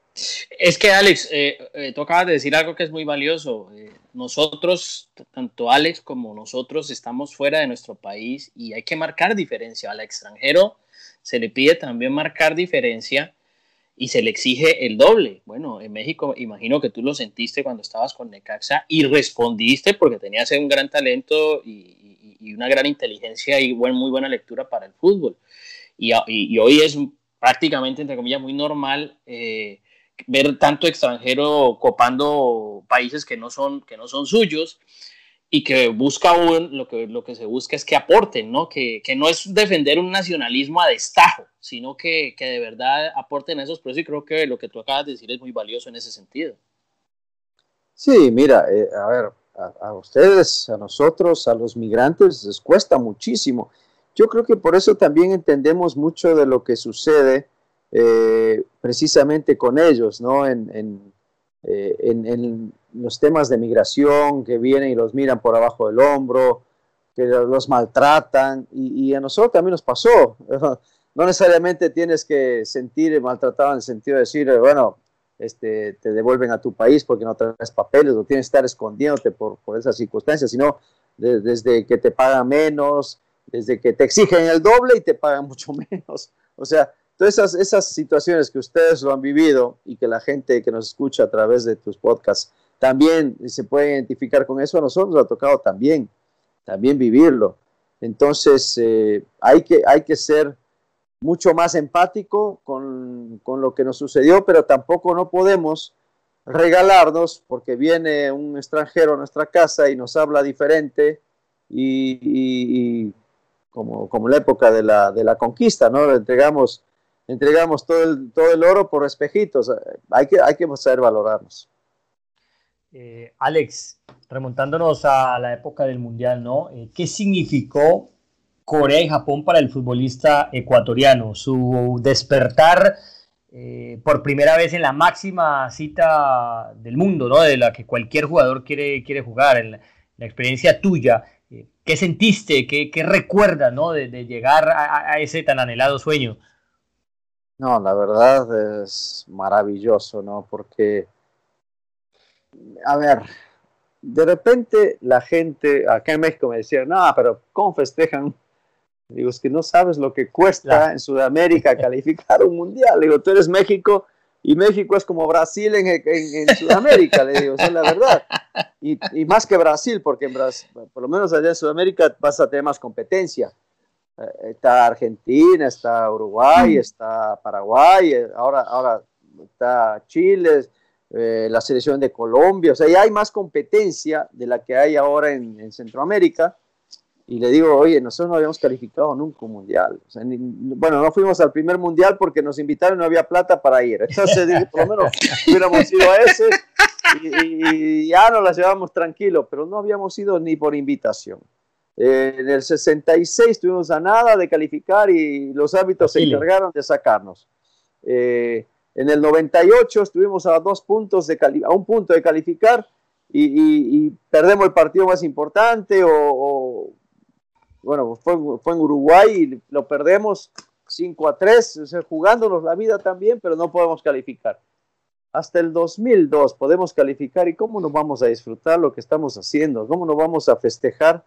Es que Alex, eh, eh, de decir algo que es muy valioso. Eh, nosotros, tanto Alex como nosotros, estamos fuera de nuestro país y hay que marcar diferencia. Al extranjero se le pide también marcar diferencia y se le exige el doble. Bueno, en México imagino que tú lo sentiste cuando estabas con Necaxa y respondiste porque tenías un gran talento y, una gran inteligencia y muy buena lectura para el fútbol. Y, hoy es prácticamente, entre comillas, muy normal eh, ver tanto extranjero copando países que no son, que no son suyos y que busca un, lo que, lo que se busca es que aporten, ¿no? Que, que no es defender un nacionalismo a destajo, sino que, que de verdad aporten esos procesos y creo que lo que tú acabas de decir es muy valioso en ese sentido. Sí, mira, eh, a ver, a, ustedes, a nosotros, a los migrantes les cuesta muchísimo. Yo creo que por eso también entendemos mucho de lo que sucede eh, precisamente con ellos, ¿no? En, en, eh, en los temas de migración que vienen y los miran por abajo del hombro, que los maltratan, y, a nosotros también nos pasó. [LAUGHS] No necesariamente tienes que sentir maltratado en el sentido de decir, bueno, este, te devuelven a tu país porque no traes papeles o tienes que estar escondiéndote por, por esas circunstancias, sino desde que te pagan menos, desde que te exigen el doble y te pagan [LAUGHS] mucho menos. O sea, todas esas, situaciones que ustedes lo han vivido y que la gente que nos escucha a través de tus podcasts también se puede identificar con eso, a nosotros nos ha tocado también, también vivirlo. Entonces, eh, hay, que, hay que ser mucho más empático con, con, lo que nos sucedió, pero tampoco no podemos regalarnos porque viene un extranjero a nuestra casa y nos habla diferente y, como, como la época de la, de la conquista, ¿no? Le entregamos, entregamos todo el, todo el oro por espejitos. Hay que, hay que saber valorarnos. Eh, Alex, remontándonos a la época del Mundial, ¿no? Eh, ¿Qué significó Corea y Japón para el futbolista ecuatoriano? Su despertar eh, por primera vez en la máxima cita del mundo, ¿no? De la que cualquier jugador quiere, quiere jugar, en la, experiencia tuya. ¿Qué sentiste? ¿Qué, qué recuerdas, ¿no? De, llegar a, ese tan anhelado sueño. No, la verdad es maravilloso, ¿no? Porque a ver, de repente la gente acá en México me decía, no, pero ¿cómo festejan? Digo, es que no sabes lo que cuesta en Sudamérica [LAUGHS] calificar un mundial. Digo, tú eres México, y México es como Brasil en, en, Sudamérica, le digo, esa es la verdad. Y, y, más que Brasil, porque en Brasil, por lo menos allá en Sudamérica vas a tener más competencia. Eh, está Argentina, está Uruguay, está Paraguay, eh, ahora, ahora está Chile, eh, la selección de Colombia, o sea, ya hay más competencia de la que hay ahora en, en Centroamérica y le digo, oye, nosotros no habíamos calificado nunca un mundial. bueno, no fuimos al primer mundial porque nos invitaron y no había plata para ir. Entonces, dije, por lo menos [LAUGHS] hubiéramos ido a ese y, ya nos las llevábamos tranquilo, pero no habíamos ido ni por invitación. Eh, en el 66 estuvimos a nada de calificar y los árbitros se encargaron de sacarnos. Eh, en el 98 estuvimos a dos puntos de a un punto de calificar y, perdemos el partido más importante o bueno, fue, en Uruguay y lo perdemos 5 a 3, jugándonos la vida también, pero no podemos calificar. Hasta el 2002 podemos calificar y cómo nos vamos a disfrutar lo que estamos haciendo, cómo nos vamos a festejar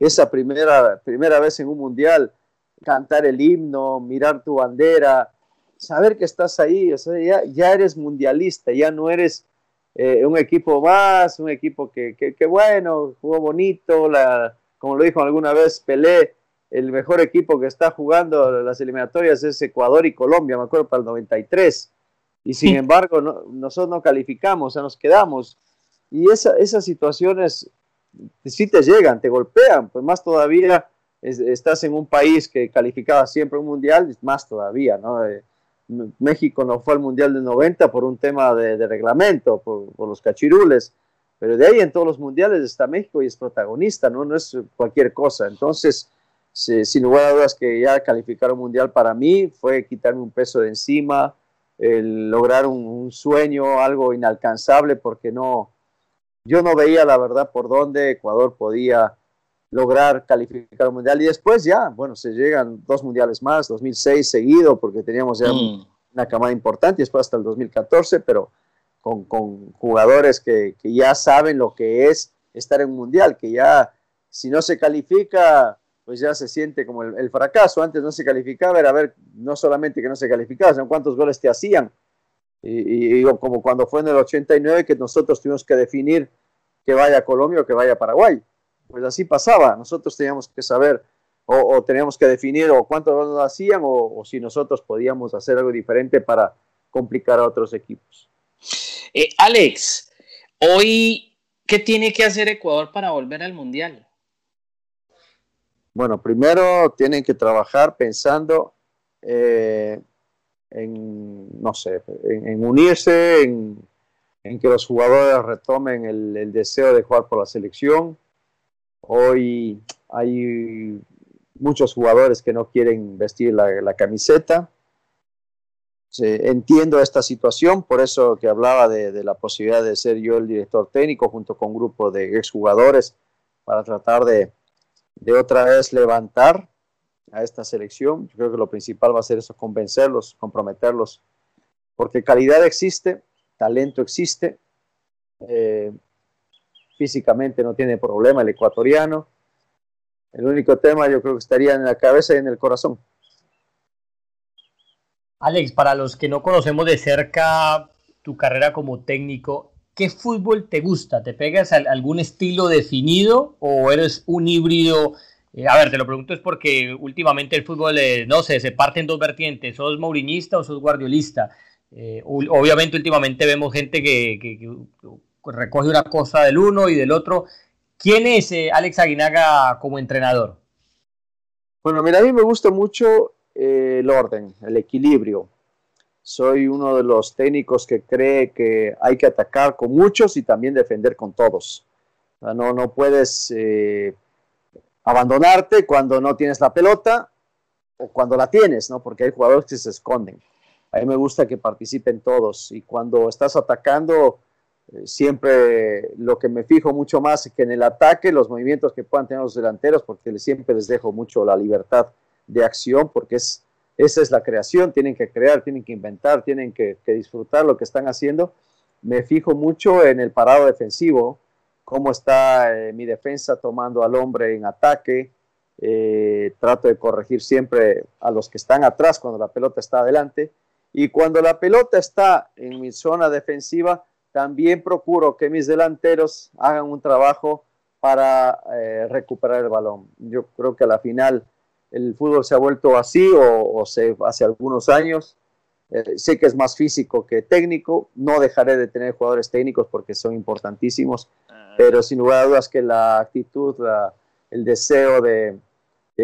esa primera, primera vez en un mundial, cantar el himno, mirar tu bandera, saber que estás ahí, o sea, ya, eres mundialista, ya no eres eh, un equipo más, un equipo que, que, bueno, jugó bonito, la, como lo dijo alguna vez Pelé, el mejor equipo que está jugando las eliminatorias es Ecuador y Colombia, me acuerdo, para el 93. Y sin embargo, nosotros no calificamos, o sea, nos quedamos. Y esas situaciones sí te llegan, te golpean, pues más todavía estás en un país que calificaba siempre un mundial, más todavía, ¿no? Eh, México no fue al mundial del 90 por un tema de, reglamento, por, por, los cachirules. Pero de ahí en todos los mundiales está México y es protagonista, ¿no? No es cualquier cosa. Entonces, sin lugar a dudas que ya calificar un mundial para mí fue quitarme un peso de encima, el lograr un, sueño, algo inalcanzable, porque no, yo no veía la verdad por dónde Ecuador podía lograr calificar un mundial. Y después ya, bueno, se llegan dos mundiales más, 2006 seguido, porque teníamos ya mm. una camada importante, y después hasta el 2014, pero con, con jugadores que, que, ya saben lo que es estar en un mundial, que ya si no se califica, pues ya se siente como el, fracaso. Antes no se calificaba, era ver no solamente que no se calificaba, sino cuántos goles te hacían. Y, y, como cuando fue en el 89 que nosotros tuvimos que definir que vaya a Colombia o que vaya a Paraguay. Pues así pasaba, nosotros teníamos que saber o, teníamos que definir o cuántos nos hacían o, o si nosotros podíamos hacer algo diferente para complicar a otros equipos. Eh, Alex, hoy, ¿qué tiene que hacer Ecuador para volver al Mundial? Bueno, primero tienen que trabajar pensando eh, en, no sé, en, unirse, en, que los jugadores retomen el, deseo de jugar por la selección. Hoy hay muchos jugadores que no quieren vestir la camiseta entiendo esta situación, por eso que hablaba de, la posibilidad de ser yo el director técnico junto con un grupo de exjugadores para tratar de, de otra vez levantar a esta selección. Yo creo que lo principal va a ser eso, convencerlos, comprometerlos, porque calidad existe, talento existe, eh, físicamente no tiene problema el ecuatoriano. El único tema yo creo que estaría en la cabeza y en el corazón. Alex, para los que no conocemos de cerca tu carrera como técnico, ¿qué fútbol te gusta? ¿Te pegas a algún estilo definido o eres un híbrido? Eh, a ver, te lo pregunto es porque últimamente el fútbol, eh, no sé, se parte en dos vertientes, ¿sos mauriñista o sos guardiolista? Eh, obviamente últimamente vemos gente que, recoge una cosa del uno y del otro. ¿Quién es Alex Aguinaga como entrenador? Bueno, mira, a mí me gusta mucho el orden, el equilibrio. Soy uno de los técnicos que cree que hay que atacar con muchos y también defender con todos. No, no puedes eh, abandonarte cuando no tienes la pelota o cuando la tienes, ¿no? porque hay jugadores que se esconden. A mí me gusta que participen todos y cuando estás atacando, eh, siempre lo que me fijo mucho más es que en el ataque, los movimientos que puedan tener los delanteros, porque siempre les dejo mucho la libertad de acción, porque es, esa es la creación, tienen que crear, tienen que inventar, tienen que, disfrutar lo que están haciendo. Me fijo mucho en el parado defensivo, cómo está eh, mi defensa tomando al hombre en ataque. Eh, trato de corregir siempre a los que están atrás cuando la pelota está adelante. Y cuando la pelota está en mi zona defensiva, también procuro que mis delanteros hagan un trabajo para eh, recuperar el balón. Yo creo que a la final el fútbol se ha vuelto así o, hace algunos años. Eh, sé que es más físico que técnico, no dejaré de tener jugadores técnicos porque son importantísimos, ah. pero sin lugar a dudas que la actitud, el deseo de,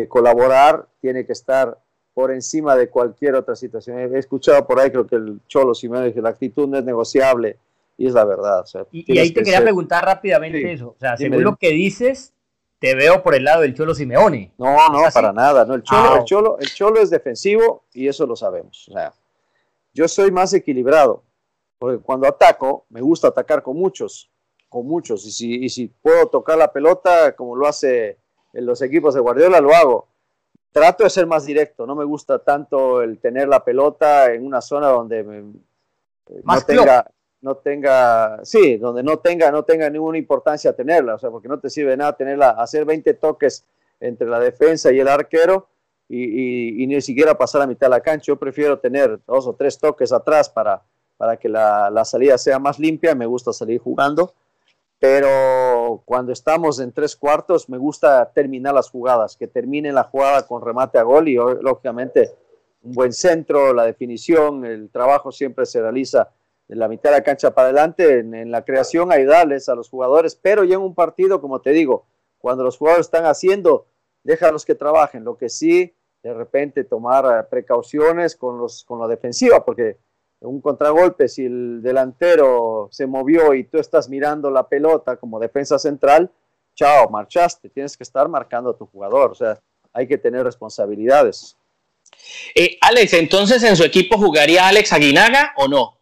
colaborar tiene que estar por encima de cualquier otra situación. He escuchado por ahí, creo que el Cholo Simeone dice, la actitud no es negociable, y es la verdad. y, ahí te quería preguntar rápidamente eso, o sea, según lo que dices, te veo por el lado del Cholo Simeone. No, no, para nada, no, el Cholo, ah, el, Cholo, el Cholo es defensivo y eso lo sabemos, o sea, yo soy más equilibrado, porque cuando ataco, me gusta atacar con muchos, con muchos, y si, y si puedo tocar la pelota como lo hace en los equipos de Guardiola, lo hago. Trato de ser más directo, no me gusta tanto el tener la pelota en una zona donde no tenga, no tenga, sí, donde no tenga, no tenga ninguna importancia tenerla, o sea, porque no te sirve nada tenerla, hacer 20 toques entre la defensa y el arquero y, ni siquiera pasar a mitad de la cancha. Yo prefiero tener dos o tres toques atrás para, para que la, la salida sea más limpia. Me gusta salir jugando, pero cuando estamos en tres cuartos, me gusta terminar las jugadas, que termine la jugada con remate a gol y lógicamente un buen centro, la definición, el trabajo siempre se realiza en la mitad de la cancha para adelante, en, en la creación, ayudarles a los jugadores, pero ya en un partido, como te digo, cuando los jugadores están haciendo déjalos que trabajen. Lo que sí, de repente tomar eh, precauciones con, los, con la defensiva, porque un contragolpe, si el delantero se movió y tú estás mirando la pelota como defensa central, chao, marchaste, tienes que estar marcando a tu jugador, o sea, hay que tener responsabilidades. Eh, Alex, entonces en su equipo jugaría Alex Aguinaga o no?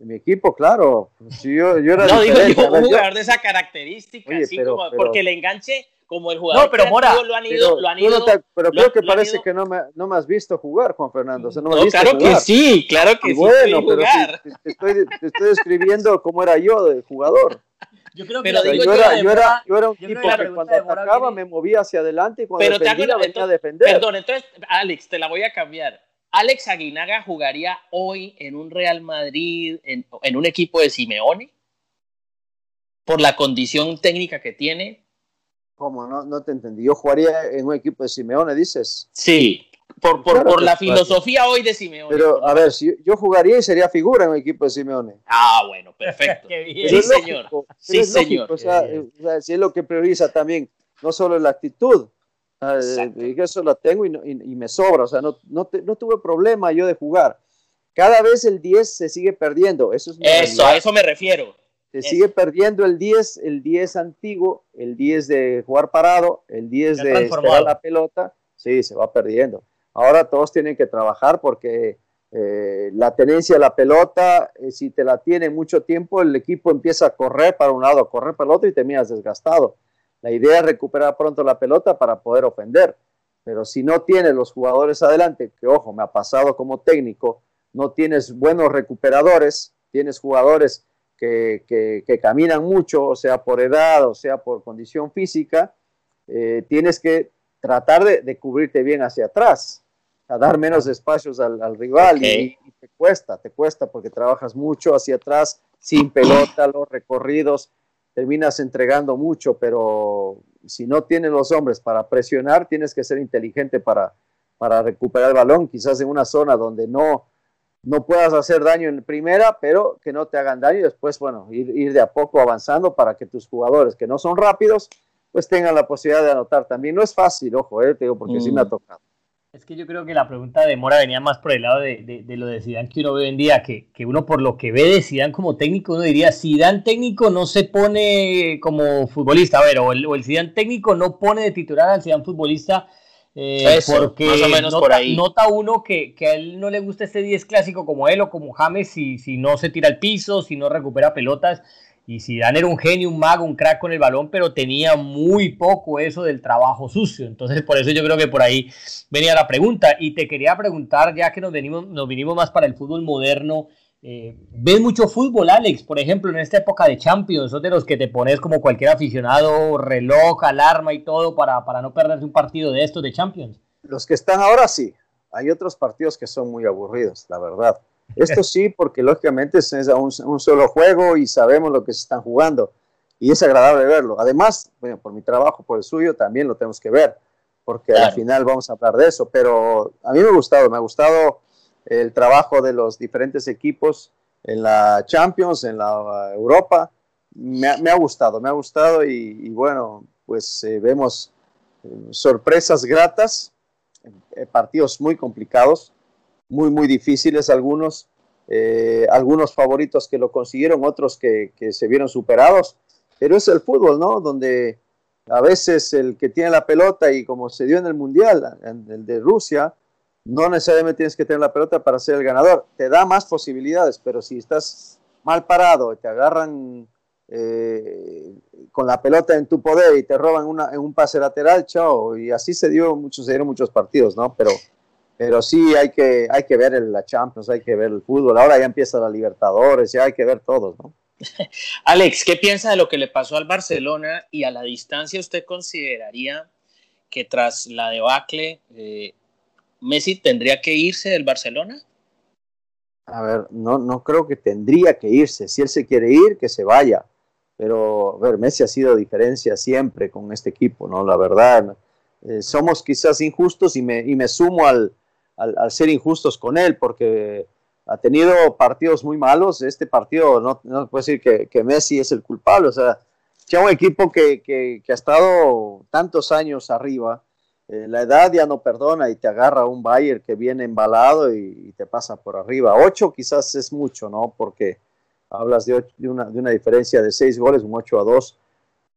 En mi equipo, claro. Si yo, yo no, digo, yo, un jugador de esa característica, así como, porque el enganche como el jugador. No, pero Mora, lo han ido, lo han ido, pero creo que parece que no me, no me has visto jugar, Juan Fernando. O sea, no, me claro que sí, claro que sí. Bueno, pero te, estoy, te estoy describiendo cómo era yo de jugador. Yo creo que pero digo, yo, era, yo, era, yo era un tipo que cuando atacaba me movía hacia adelante y cuando pero defendía venía a defender. Perdón, entonces, Alex, te la voy a cambiar. ¿Alex Aguinaga jugaría hoy en un Real Madrid, en, en un equipo de Simeone? Por la condición técnica que tiene, ¿Cómo? No, no te entendí. Yo jugaría en un equipo de Simeone, dices. Sí, por, por, la filosofía hoy de Simeone. Pero, a ver, si yo jugaría y sería figura en un equipo de Simeone. Ah, bueno, [LAUGHS] perfecto. Sí, señor. Sí, señor. O sea, si es lo que prioriza también, no solo la actitud, eh, eso la tengo y, y, me sobra, o sea, no, no, no, tuve problema yo de jugar. Cada vez el 10 se sigue perdiendo, eso es Eso, a eso me refiero. Se sigue perdiendo el 10, el 10 antiguo, el 10 de jugar parado, el 10 de esperar la pelota, sí, se va perdiendo. Ahora todos tienen que trabajar porque eh, la tenencia de la pelota, eh, si te la tiene mucho tiempo, el equipo empieza a correr para un lado, a correr para el otro y terminas desgastado. La idea es recuperar pronto la pelota para poder ofender. Pero si no tienes los jugadores adelante, que ojo, me ha pasado como técnico, no tienes buenos recuperadores, tienes jugadores que, caminan mucho, o sea por edad, o sea por condición física, eh, tienes que tratar de, cubrirte bien hacia atrás, a dar menos espacios al, rival y, te cuesta, te cuesta porque trabajas mucho hacia atrás, sin pelota, [CLEARS THROAT] los recorridos, terminas entregando mucho, pero si no tienes los hombres para presionar, tienes que ser inteligente para, para recuperar el balón, quizás en una zona donde no, no puedas hacer daño en primera, pero que no te hagan daño y después, bueno, ir, de a poco avanzando para que tus jugadores que no son rápidos, pues tengan la posibilidad de anotar. También no es fácil, ojo, eh, te digo, porque sí me ha mm. tocado. Es que yo creo que la pregunta de Mora venía más por el lado de, lo de Zidane que uno ve hoy en día, que, que, uno por lo que ve de Zidane como técnico, uno diría, Zidane técnico no se pone como futbolista, a ver, o el, o el Zidane técnico no pone de titular al Zidane futbolista, eh, porque más o menos nota, por ahí. nota uno que, que, a él no le gusta este 10 clásico como él o como James si, si no se tira al piso, si no recupera pelotas. Y si Dan era un genio, un mago, un crack con el balón, pero tenía muy poco eso del trabajo sucio. Entonces, por eso yo creo que por ahí venía la pregunta. Y te quería preguntar, ya que nos venimos, nos vinimos más para el fútbol moderno, eh, ¿Ves mucho fútbol, Alex? Por ejemplo, en esta época de Champions, ¿sos de los que te pones como cualquier aficionado, reloj, alarma y todo para, para no perderse un partido de estos de Champions? Los que están ahora sí. hay otros partidos que son muy aburridos, la verdad. Esto [LAUGHS] sí, porque lógicamente es un, un, solo juego y sabemos lo que se están jugando y es agradable verlo. Además, bueno, por mi trabajo, por el suyo, también lo tenemos que ver, porque al final vamos a hablar de eso. Pero a mí me ha gustado, me ha gustado el trabajo de los diferentes equipos en la Champions, en la Europa. Me, ha gustado, me ha gustado y, bueno, pues eh, vemos eh, sorpresas gratas, eh, partidos muy complicados, muy, muy difíciles algunos, algunos favoritos que lo consiguieron, otros que, que se vieron superados pero es el fútbol, ¿no? Donde a veces el que tiene la pelota y como se dio en el Mundial, en el de Rusia, no necesariamente tienes que tener la pelota para ser el ganador. Te da más posibilidades, pero si estás mal parado y te agarran eh, con la pelota en tu poder y te roban en un pase lateral, chao. Y así se dio muchos, se dieron muchos partidos, ¿no? Pero, pero sí hay que, hay que ver la Champions, hay que ver el fútbol. Ahora ya empieza la Libertadores, ya hay que ver todos, ¿no? [LAUGHS] Alex, ¿qué piensa de lo que le pasó al Barcelona y a la distancia usted consideraría que tras la debacle eh, Messi tendría que irse del Barcelona? A ver, no, no creo que tendría que irse. Si él se quiere ir, que se vaya. Pero, a ver, Messi ha sido diferencia siempre con este equipo, ¿no? La verdad, eh, somos quizás injustos y me, y me sumo al, al, ser injustos con él, porque ha tenido partidos muy malos. Este partido no, no puede decir que, que, Messi es el culpable. O sea, un equipo que, que ha estado tantos años arriba, eh, la edad ya no perdona y te agarra un Bayern que viene embalado y, te pasa por arriba. Ocho quizás es mucho, ¿no? Porque hablas de, una, de una, diferencia de seis goles, un 8 a 2.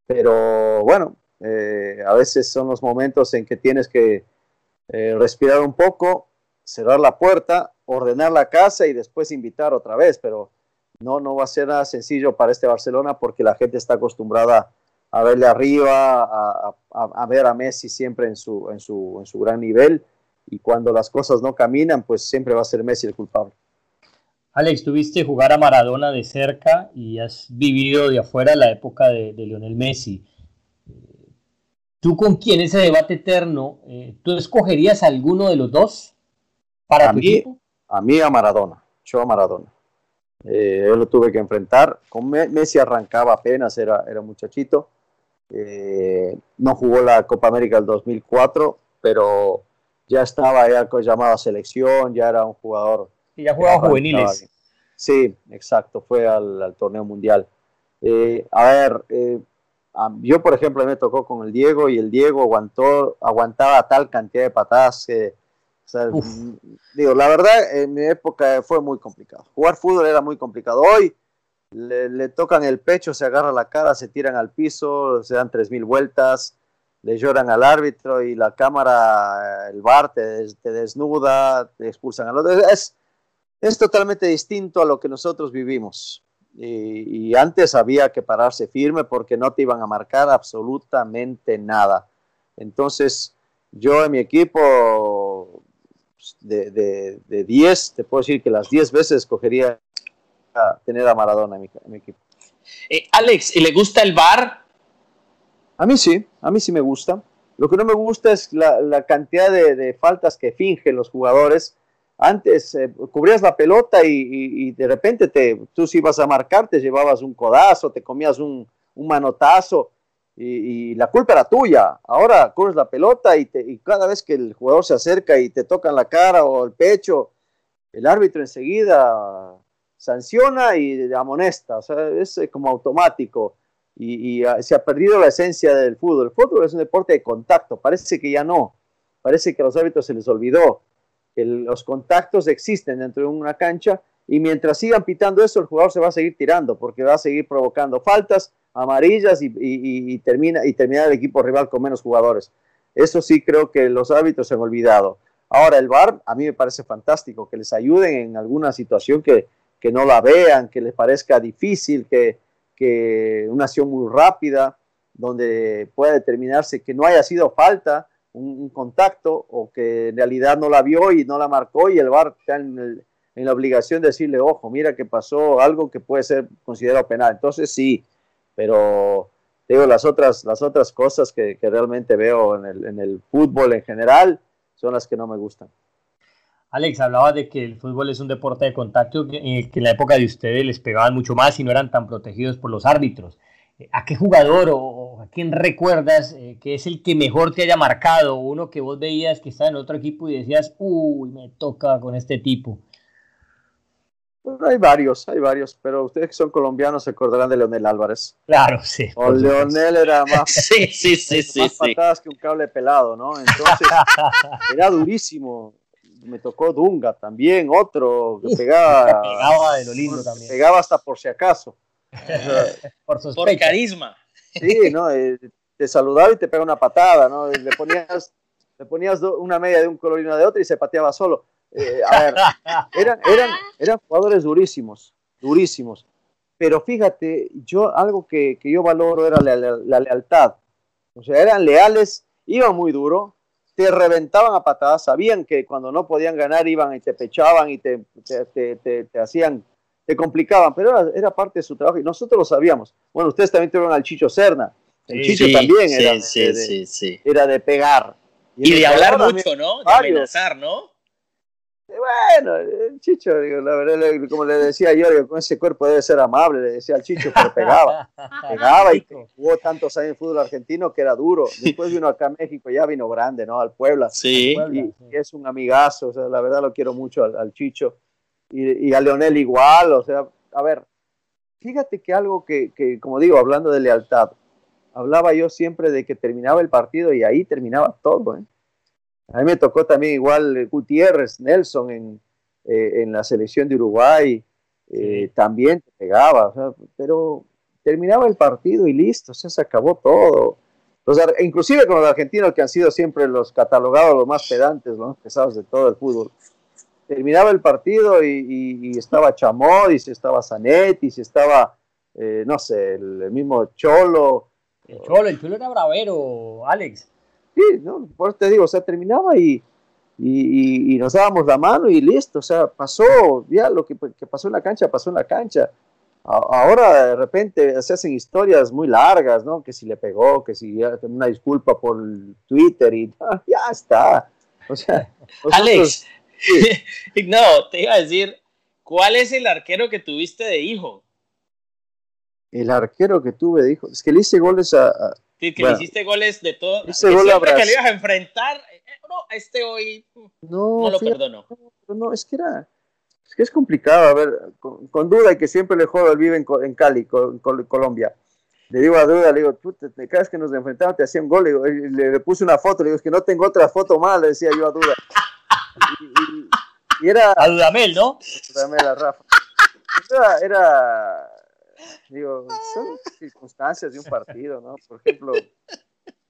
Pero bueno, eh, a veces son los momentos en que tienes que eh, respirar un poco, cerrar la puerta ordenar la casa y después invitar otra vez, pero no, no va a ser nada sencillo para este Barcelona porque la gente está acostumbrada a verle arriba, a, a, ver a Messi siempre en su, en, su, en su gran nivel y cuando las cosas no caminan, pues siempre va a ser Messi el culpable. Alex, tuviste jugar a Maradona de cerca y has vivido de afuera la época de, de Lionel Messi. ¿Tú con quién ese debate eterno? Eh, ¿Tú escogerías alguno de los dos para tu equipo? a mí a Maradona, yo a Maradona. Eh, yo lo tuve que enfrentar. Con Messi arrancaba apenas, era, era muchachito. Eh, no jugó la Copa América del 2004, pero ya estaba ya llamado a selección, ya era un jugador. Y ya jugaba juveniles. Sí, exacto, fue al, torneo mundial. Eh, a ver, yo por ejemplo me tocó con el Diego y el Diego aguantó, aguantaba tal cantidad de patadas que digo, la verdad, en mi época fue muy complicado. Jugar fútbol era muy complicado. Hoy le, tocan el pecho, se agarra la cara, se tiran al piso, se dan tres mil vueltas, le lloran al árbitro y la cámara, el bar te, desnuda, te expulsan al otro. Es, es totalmente distinto a lo que nosotros vivimos. Y, antes había que pararse firme porque no te iban a marcar absolutamente nada. Entonces, yo en mi equipo de, de, 10, te puedo decir que las 10 veces escogería tener a Maradona en mi, equipo. Eh, Alex, ¿y le gusta el bar? A mí sí, a mí sí me gusta. Lo que no me gusta es la, cantidad de, faltas que fingen los jugadores. Antes eh, cubrías la pelota y, de repente te, tú si ibas a marcar, te llevabas un codazo, te comías un, un manotazo y, la culpa era tuya. Ahora corres la pelota y, y, cada vez que el jugador se acerca y te tocan la cara o el pecho, el árbitro enseguida sanciona y amonesta. O sea, es como automático. Y, ah, se ha perdido la esencia del fútbol. El fútbol es un deporte de contacto. Parece que ya no. Parece que a los árbitros se les olvidó. que los contactos existen dentro de una cancha y mientras sigan pitando eso, el jugador se va a seguir tirando porque va a seguir provocando faltas amarillas y, termina, y termina el equipo rival con menos jugadores. Eso sí creo que los árbitros se han olvidado. Ahora el VAR a mí me parece fantástico, que les ayuden en alguna situación que, que no la vean, que les parezca difícil, que, que una acción muy rápida, donde pueda determinarse que no haya sido falta, un, contacto, o que en realidad no la vio y no la marcó y el VAR está en, la obligación de decirle, ojo, mira que pasó algo que puede ser considerado penal. Entonces sí, pero digo, las otras, las otras cosas que, realmente veo en el, fútbol en general son las que no me gustan. Alex, hablaba de que el fútbol es un deporte de contacto que, en la época de ustedes les pegaban mucho más y no eran tan protegidos por los árbitros. Eh, ¿A qué jugador o a quién recuerdas eh, que es el que mejor te haya marcado? Uno que vos veías que estaba en otro equipo y decías, uy, me toca con este tipo. Bueno, hay varios, hay varios, pero ustedes que son colombianos se acordarán de Leonel Álvarez. Claro, sí. O Leonel era [LAUGHS] más, sí, sí, sí, sí, más patadas que un cable pelado, ¿no? Entonces, [LAUGHS] era durísimo me tocó Dunga también, otro que pegaba. [LAUGHS] pegaba de lo lindo también. Pegaba hasta por si acaso. por, por carisma. Sí, ¿no? Eh, te saludaba y te pega una patada, ¿no? Le ponías, le ponías una media de un color y una de otro y se pateaba solo. Eh, a ver, [LAUGHS] eran, eran, eran jugadores durísimos, durísimos. Pero fíjate, yo algo que, que yo valoro era la, la lealtad. O sea, eran leales, iban muy duro, te reventaban a patadas, sabían que cuando no podían ganar iban y te pechaban y te, te, te, hacían, te complicaban, pero era, parte de su trabajo y nosotros lo sabíamos. Bueno, ustedes también tuvieron al Chicho Serna. El Chicho también era, de, era de pegar. Y, de hablar mucho, ¿no? De amenazar, ¿no? Bueno, el Chicho, digo, la verdad, como le decía yo, con ese cuerpo debe ser amable, le decía al Chicho, pero pegaba. [LAUGHS] pegaba y jugó tantos años en fútbol argentino que era duro. Después vino acá a México, ya vino grande, ¿no? Al Puebla. Sí. y, es un amigazo, o sea, la verdad lo quiero mucho al, Chicho. Y, a Leonel igual, o sea, a ver, fíjate que algo que, que, como digo, hablando de lealtad, hablaba yo siempre de que terminaba el partido y ahí terminaba todo, ¿eh? A mí me tocó también igual Gutiérrez, Nelson en, eh, en la selección de Uruguay, eh, también pegaba, pero terminaba el partido y listo, se acabó todo. inclusive con los argentinos que han sido siempre los catalogados los más pedantes, los más pesados de todo el fútbol. Terminaba el partido y, estaba Chamodis, estaba Zanetti, estaba, eh, no sé, el, mismo Cholo. El Cholo, el Cholo era bravero, Alex. Sí, ¿no? por eso te digo, o sea, terminaba y, y, nos dábamos la mano y listo, o sea, pasó, ya lo que, pasó en la cancha, pasó en la cancha. ahora de repente se hacen historias muy largas, ¿no? Que si le pegó, que si una disculpa por Twitter y ah, ya está. O sea, Alex, [LAUGHS] no, te iba a decir, ¿cuál es el arquero que tuviste de hijo? El arquero que tuve de hijo, es que le hice goles a, que le hiciste goles de todo. siempre que le ibas a enfrentar, eh, no, este hoy no, lo perdono. No, es que era. Es que es complicado, a ver, con, duda y que siempre le juego el vive en, Cali, con, Colombia. Le digo a Duda, le digo, tú te, te crees que nos enfrentamos, te hacían gol, le, puse una foto, le digo, es que no tengo otra foto más, le decía yo a Duda. Y, era... A Dudamel, ¿no? Dudamel, a Rafa. Era, era Digo, son circunstancias de un partido, ¿no? Por ejemplo,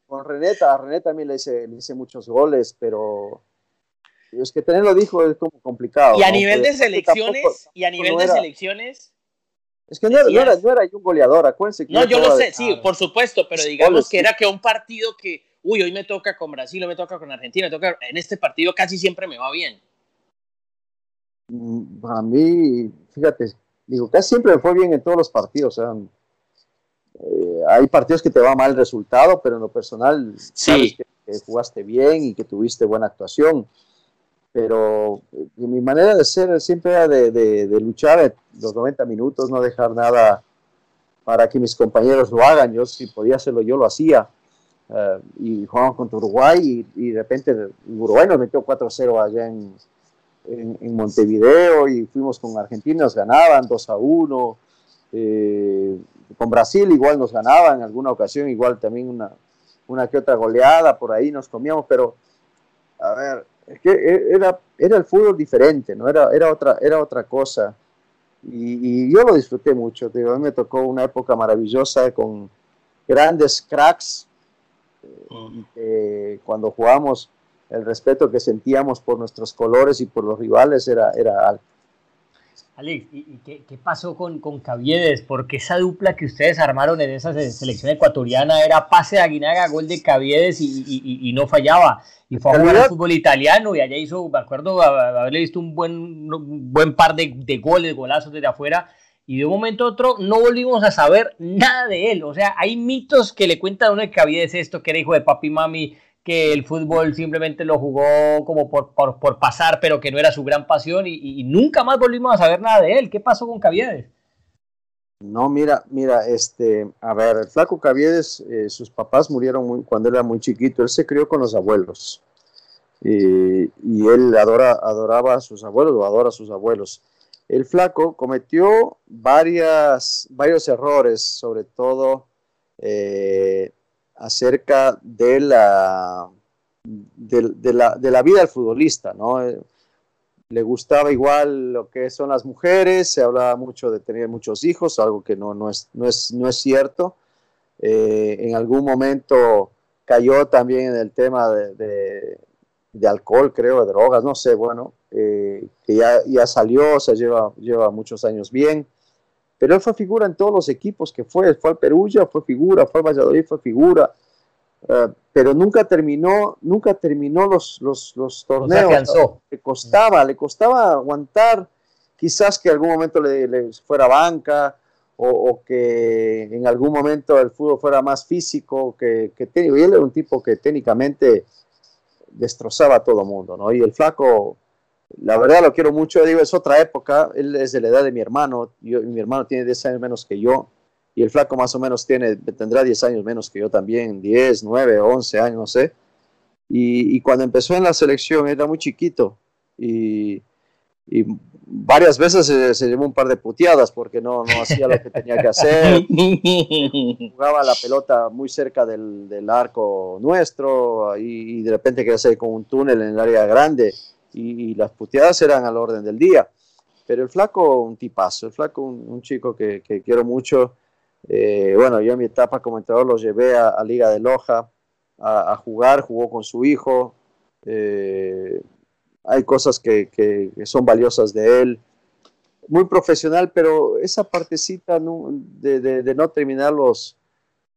con Reneta, a René también le hice, le hice muchos goles, pero es que tenerlo dijo es como complicado. Y a nivel de selecciones, y a nivel de selecciones. Es que no, era, no era un goleador, acuérdense. Que no, yo lo sé, sí, por supuesto, pero digamos que era que un partido que, uy, hoy me toca con Brasil, hoy me toca con Argentina, me toca, en este partido casi siempre me va bien. Mm, a mí, fíjate, digo, casi siempre me fue bien en todos los partidos. Eh, hay partidos que te va mal el resultado, pero en lo personal sabes que, jugaste bien y que tuviste buena actuación. Pero eh, mi manera de ser siempre era de, luchar los 90 minutos, no dejar nada para que mis compañeros lo hagan. Yo si podía hacerlo, yo lo hacía. Eh, y jugamos contra Uruguay y, de repente Uruguay nos metió 4-0 allá en, en, Montevideo y fuimos con Argentina, nos ganaban 2 a 1. Eh, con Brasil igual nos ganaban en alguna ocasión, igual también una, una que otra goleada, por ahí nos comíamos, pero a ver, es que e, era, era el fútbol diferente, ¿no? Era, era, otra, era otra cosa. Y, yo lo disfruté mucho, digo, a mí me tocó una época maravillosa con grandes cracks. Eh, cuando jugamos el respeto que sentíamos por nuestros colores y por los rivales era, era alto. Alex, ¿y, qué, pasó con, con Caviedes? Porque esa dupla que ustedes armaron en esa selección ecuatoriana era pase de Aguinaga, gol de Caviedes y, no fallaba. Y fue a jugar al fútbol italiano y allá hizo, me acuerdo haberle visto un buen, buen par de, de goles, golazos desde afuera y de un momento a otro no volvimos a saber nada de él. O sea, hay mitos que le cuentan a uno de Caviedes esto, que era hijo de papi y mami, que el fútbol simplemente lo jugó como por, por, pasar, pero que no era su gran pasión y, nunca más volvimos a saber nada de él. ¿Qué pasó con Caviedes? No, mira, mira, este, a ver, el flaco Caviedes, eh, sus papás murieron cuando era muy chiquito, él se crió con los abuelos y, él adora, adoraba a sus abuelos o adora a sus abuelos. El flaco cometió varias, varios errores, sobre todo eh, acerca de la, de, la, de la vida del futbolista, ¿no? Eh, le gustaba igual lo que son las mujeres, se hablaba mucho de tener muchos hijos, algo que no, no, es, no, es, no es cierto. Eh, en algún momento cayó también en el tema de, de, alcohol, creo, de drogas, no sé, bueno, eh, que ya, ya salió, o sea, lleva, lleva muchos años bien. Pero él fue figura en todos los equipos que fue. Fue al Perugia, fue figura, fue al Valladolid, fue figura. Eh, pero nunca terminó, nunca terminó los, los, los torneos. le costaba, le costaba aguantar. Quizás que en algún momento le, fuera banca o, que en algún momento el fútbol fuera más físico que, que técnico. Y él era un tipo que técnicamente destrozaba a todo mundo, ¿no? Y el flaco la verdad lo quiero mucho, digo, es otra época, él es de la edad de mi hermano, yo, mi hermano tiene 10 años menos que yo, y el flaco más o menos tiene, tendrá 10 años menos que yo también, 10, 9, 11 años, no sé. Y, cuando empezó en la selección era muy chiquito. Y, varias veces se, llevó un par de puteadas porque no, no hacía lo que tenía que hacer. [LAUGHS] Jugaba la pelota muy cerca del, del arco nuestro. Y, y, de repente quería hacer con un túnel en el área grande y, las puteadas eran al orden del día. Pero el flaco, un tipazo, el flaco, un, chico que, quiero mucho. Eh, bueno, yo en mi etapa como entrenador lo llevé a, Liga de Loja a, jugar, jugó con su hijo. Eh, hay cosas que, son valiosas de él. Muy profesional, pero esa partecita de, no terminar los,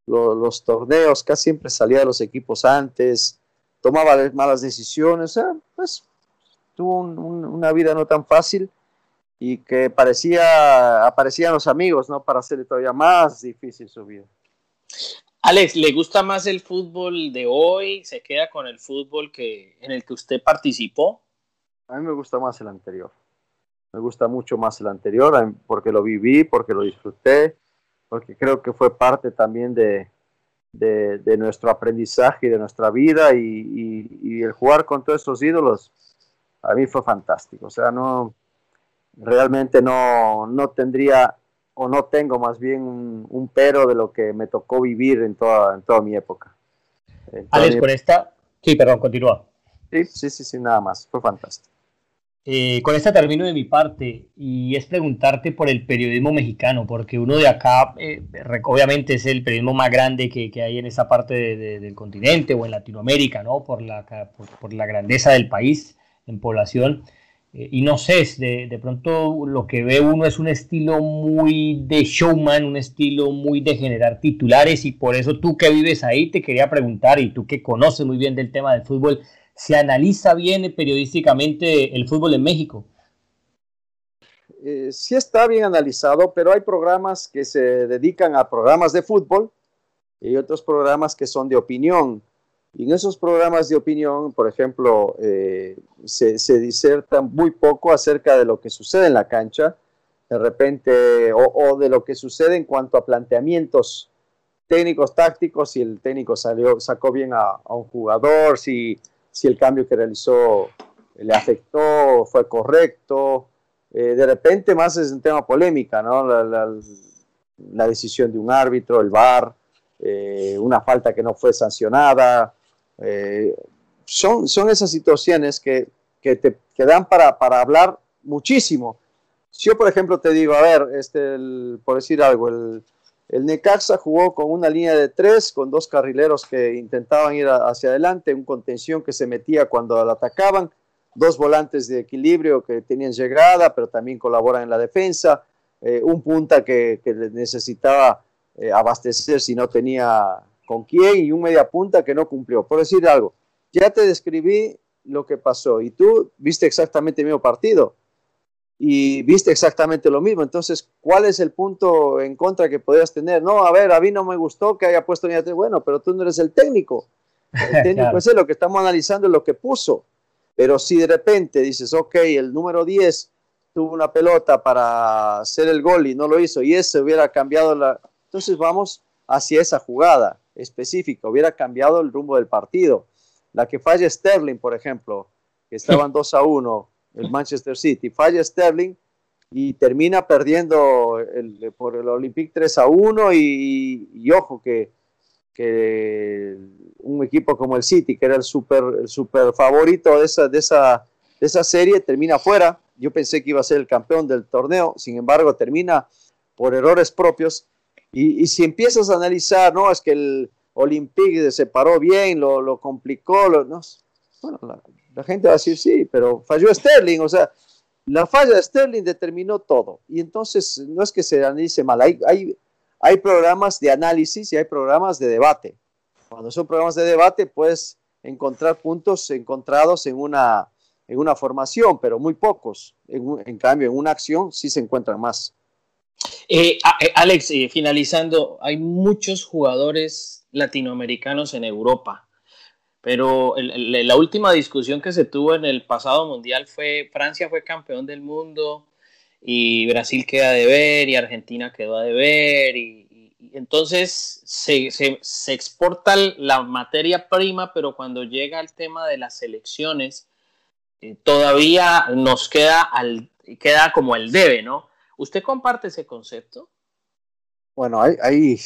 los, torneos, casi siempre salía de los equipos antes, tomaba malas decisiones, pues tuvo una vida no tan fácil y que parecía, aparecían los amigos, ¿no? Para hacerle todavía más difícil su vida. Alex, ¿le gusta más el fútbol de hoy? ¿Se queda con el fútbol que, en el que usted participó? A mí me gusta más el anterior. Me gusta mucho más el anterior porque lo viví, porque lo disfruté, porque creo que fue parte también de, de, nuestro aprendizaje y de nuestra vida y, y, el jugar con todos estos ídolos a mí fue fantástico. O sea, no, realmente no, no tendría o no tengo más bien un, pero de lo que me tocó vivir en toda, en toda mi época. Alex, con esta... Sí, perdón, continúa. Sí, sí, sí, sí, nada más. Fue fantástico. Eh, con esta termino de mi parte y es preguntarte por el periodismo mexicano, porque uno de acá, eh, obviamente es el periodismo más grande que, hay en esa parte del continente o en Latinoamérica, ¿no? Por la, por la grandeza del país en población. Eh, y no sé, de, de, pronto lo que ve uno es un estilo muy de showman, un estilo muy de generar titulares y por eso tú que vives ahí te quería preguntar y tú que conoces muy bien del tema del fútbol, ¿se analiza bien periodísticamente el fútbol en México? Eh, sí está bien analizado, pero hay programas que se dedican a programas de fútbol y otros programas que son de opinión. Y en esos programas de opinión, por ejemplo, eh, se, diserta muy poco acerca de lo que sucede en la cancha, de repente, o, de lo que sucede en cuanto a planteamientos técnicos, tácticos, si el técnico salió, sacó bien a, un jugador, si, el cambio que realizó le afectó, fue correcto. Eh, de repente más es un tema polémica, ¿no? La, decisión de un árbitro, el VAR, eh, una falta que no fue sancionada, eh, son, son esas situaciones que, que te que dan para, para, hablar muchísimo. Si yo, por ejemplo, te digo, a ver, este, por decir algo, el, el Necaxa jugó con una línea de tres, con dos carrileros que intentaban ir hacia adelante, un contención que se metía cuando la atacaban, dos volantes de equilibrio que tenían llegada, pero también colaboran en la defensa, eh, un punta que, que necesitaba eh, abastecer si no tenía con quién y un media punta que no cumplió. Por decir algo, ya te describí lo que pasó y tú viste exactamente el mismo partido y viste exactamente lo mismo. Entonces, ¿cuál es el punto en contra que podrías tener? No, a ver, a mí no me gustó que haya puesto ni Bueno, pero tú no eres el técnico. El [LAUGHS] técnico es lo que estamos analizando es lo que puso. Pero si de repente dices, ok, el número 10 tuvo una pelota para hacer el gol y no lo hizo, y ese hubiera cambiado la... Entonces vamos hacia esa jugada específica, hubiera cambiado el rumbo del partido. La que falla Sterling, por ejemplo, que estaban 2 a 1, el Manchester City, falla Sterling y termina perdiendo el, por el Olympique 3 a 1 y, ojo que, que, un equipo como el City, que era el super, el super favorito de esa, de, esa, de esa serie, termina fuera. Yo pensé que iba a ser el campeón del torneo, sin embargo termina por errores propios. Y, y si empiezas a analizar, no, es que el Olympique se paró bien, lo, lo complicó, lo, no, bueno, la, la gente va a decir sí, pero falló Sterling, o sea, la falla de Sterling determinó todo. Y entonces no es que se analice mal, hay, hay, hay programas de análisis y hay programas de debate. Cuando son programas de debate, puedes encontrar puntos encontrados en una, en una formación, pero muy pocos. En, cambio, en una acción sí se encuentran más. Eh, eh, Alex, eh, finalizando, hay muchos jugadores latinoamericanos en Europa. Pero la última discusión que se tuvo en el pasado mundial fue Francia fue campeón del mundo y Brasil queda de ver y Argentina quedó a deber y, entonces se, exporta la materia prima, pero cuando llega el tema de las elecciones todavía nos queda, al, queda como el debe, ¿no? ¿Usted comparte ese concepto? Bueno, hay, hay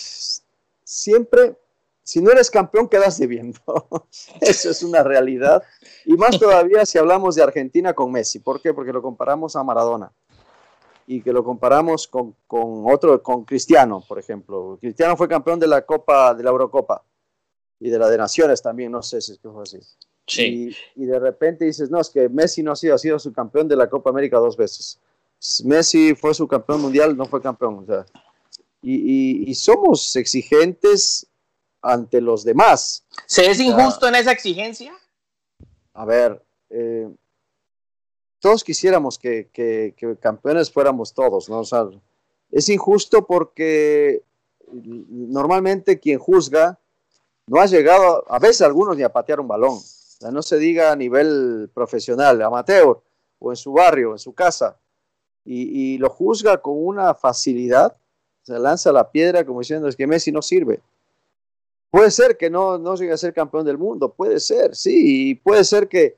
siempre si no eres campeón, quedas debiendo. [LAUGHS] Eso es una realidad. Y más todavía si hablamos de Argentina con Messi. ¿Por qué? Porque lo comparamos a Maradona. Y que lo comparamos con, otro, con Cristiano, por ejemplo. Cristiano fue campeón de la Copa, de la Eurocopa. Y de la de Naciones también, no sé si es que fue así. Sí. Y, de repente dices, no, es que Messi no ha sido, ha sido su campeón de la Copa América dos veces. Messi fue su campeón mundial, no fue campeón. O sea, y, y somos exigentes ante los demás. ¿Se es injusto en esa exigencia? A ver, eh, todos quisiéramos que, campeones fuéramos todos, ¿no? O sea, es injusto porque normalmente quien juzga no ha llegado, a veces algunos ni a patear un balón. O sea, no se diga a nivel profesional, amateur, o en su barrio, en su casa, y, y lo juzga con una facilidad, se lanza la piedra como diciendo es que Messi no sirve. Puede ser que no, no llegue a ser campeón del mundo, puede ser, sí, y puede ser que,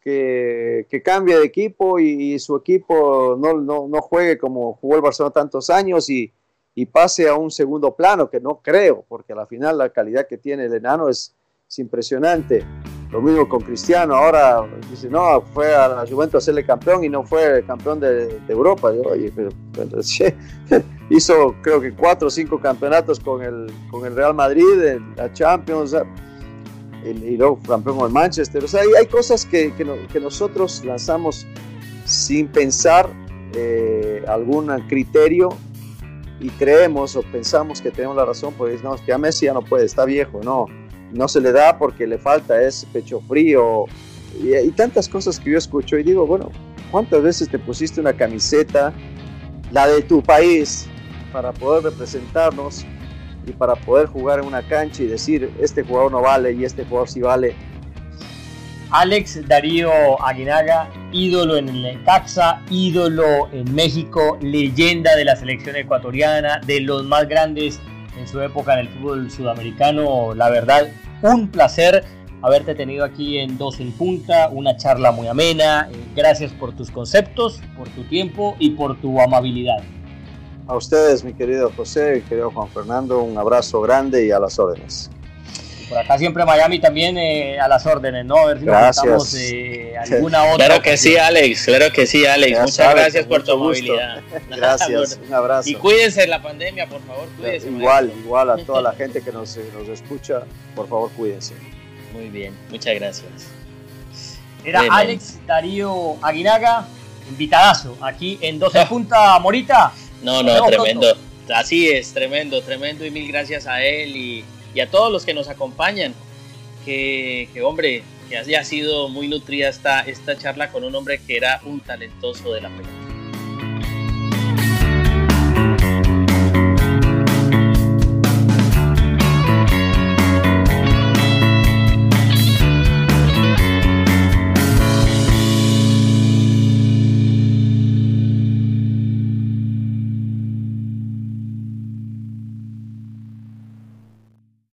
que, cambie de equipo y, su equipo no, no, juegue como jugó el Barcelona tantos años y, pase a un segundo plano, que no creo, porque al final la calidad que tiene el enano es impresionante. Lo mismo con Cristiano, ahora dice, no, fue a la Juventus a hacerle campeón y no fue campeón de, Europa. Yo, oye, pero, [LAUGHS] hizo creo que cuatro o cinco campeonatos con el, con el Real Madrid, la Champions, y luego campeón con el Manchester. O sea, hay, hay cosas que, que, nosotros lanzamos sin pensar eh, algún criterio y creemos o pensamos que tenemos la razón, pues no, es que a Messi ya no puede, está viejo, no no se le da porque le falta ese pecho frío y, tantas cosas que yo escucho y digo, bueno, ¿cuántas veces te pusiste una camiseta, la de tu país, para poder representarnos y para poder jugar en una cancha y decir, este jugador no vale y este jugador sí vale? Alex Darío Aguinaga, ídolo en el Necaxa, ídolo en México, leyenda de la selección ecuatoriana, de los más grandes en su época en el fútbol sudamericano. La verdad, un placer haberte tenido aquí en Dos en Punta, una charla muy amena. Eh, gracias por tus conceptos, por tu tiempo y por tu amabilidad. A ustedes, mi querido José, querido Juan Fernando, un abrazo grande y a las órdenes por acá siempre Miami también eh, a las órdenes, ¿no? A ver si gracias. Eh, alguna otra. Claro que sí, Alex, claro que sí, Alex. Muchas gracias por tu movilidad. [LAUGHS] [LAUGHS] Gracias, un abrazo. Y cuídense en la pandemia, por favor, cuídense. Igual, [LAUGHS] igual a toda la gente que nos, nos escucha, por favor, cuídense. Muy bien, muchas gracias. Era Alex Darío Aguinaga, invitadazo, aquí en 12 Punta Morita. No, no, tremendo. Así es, tremendo, tremendo y mil gracias a él y y a todos los que nos acompañan. Que, hombre, que haya sido muy nutrida esta, esta charla con un hombre que era un talentoso de la pelota.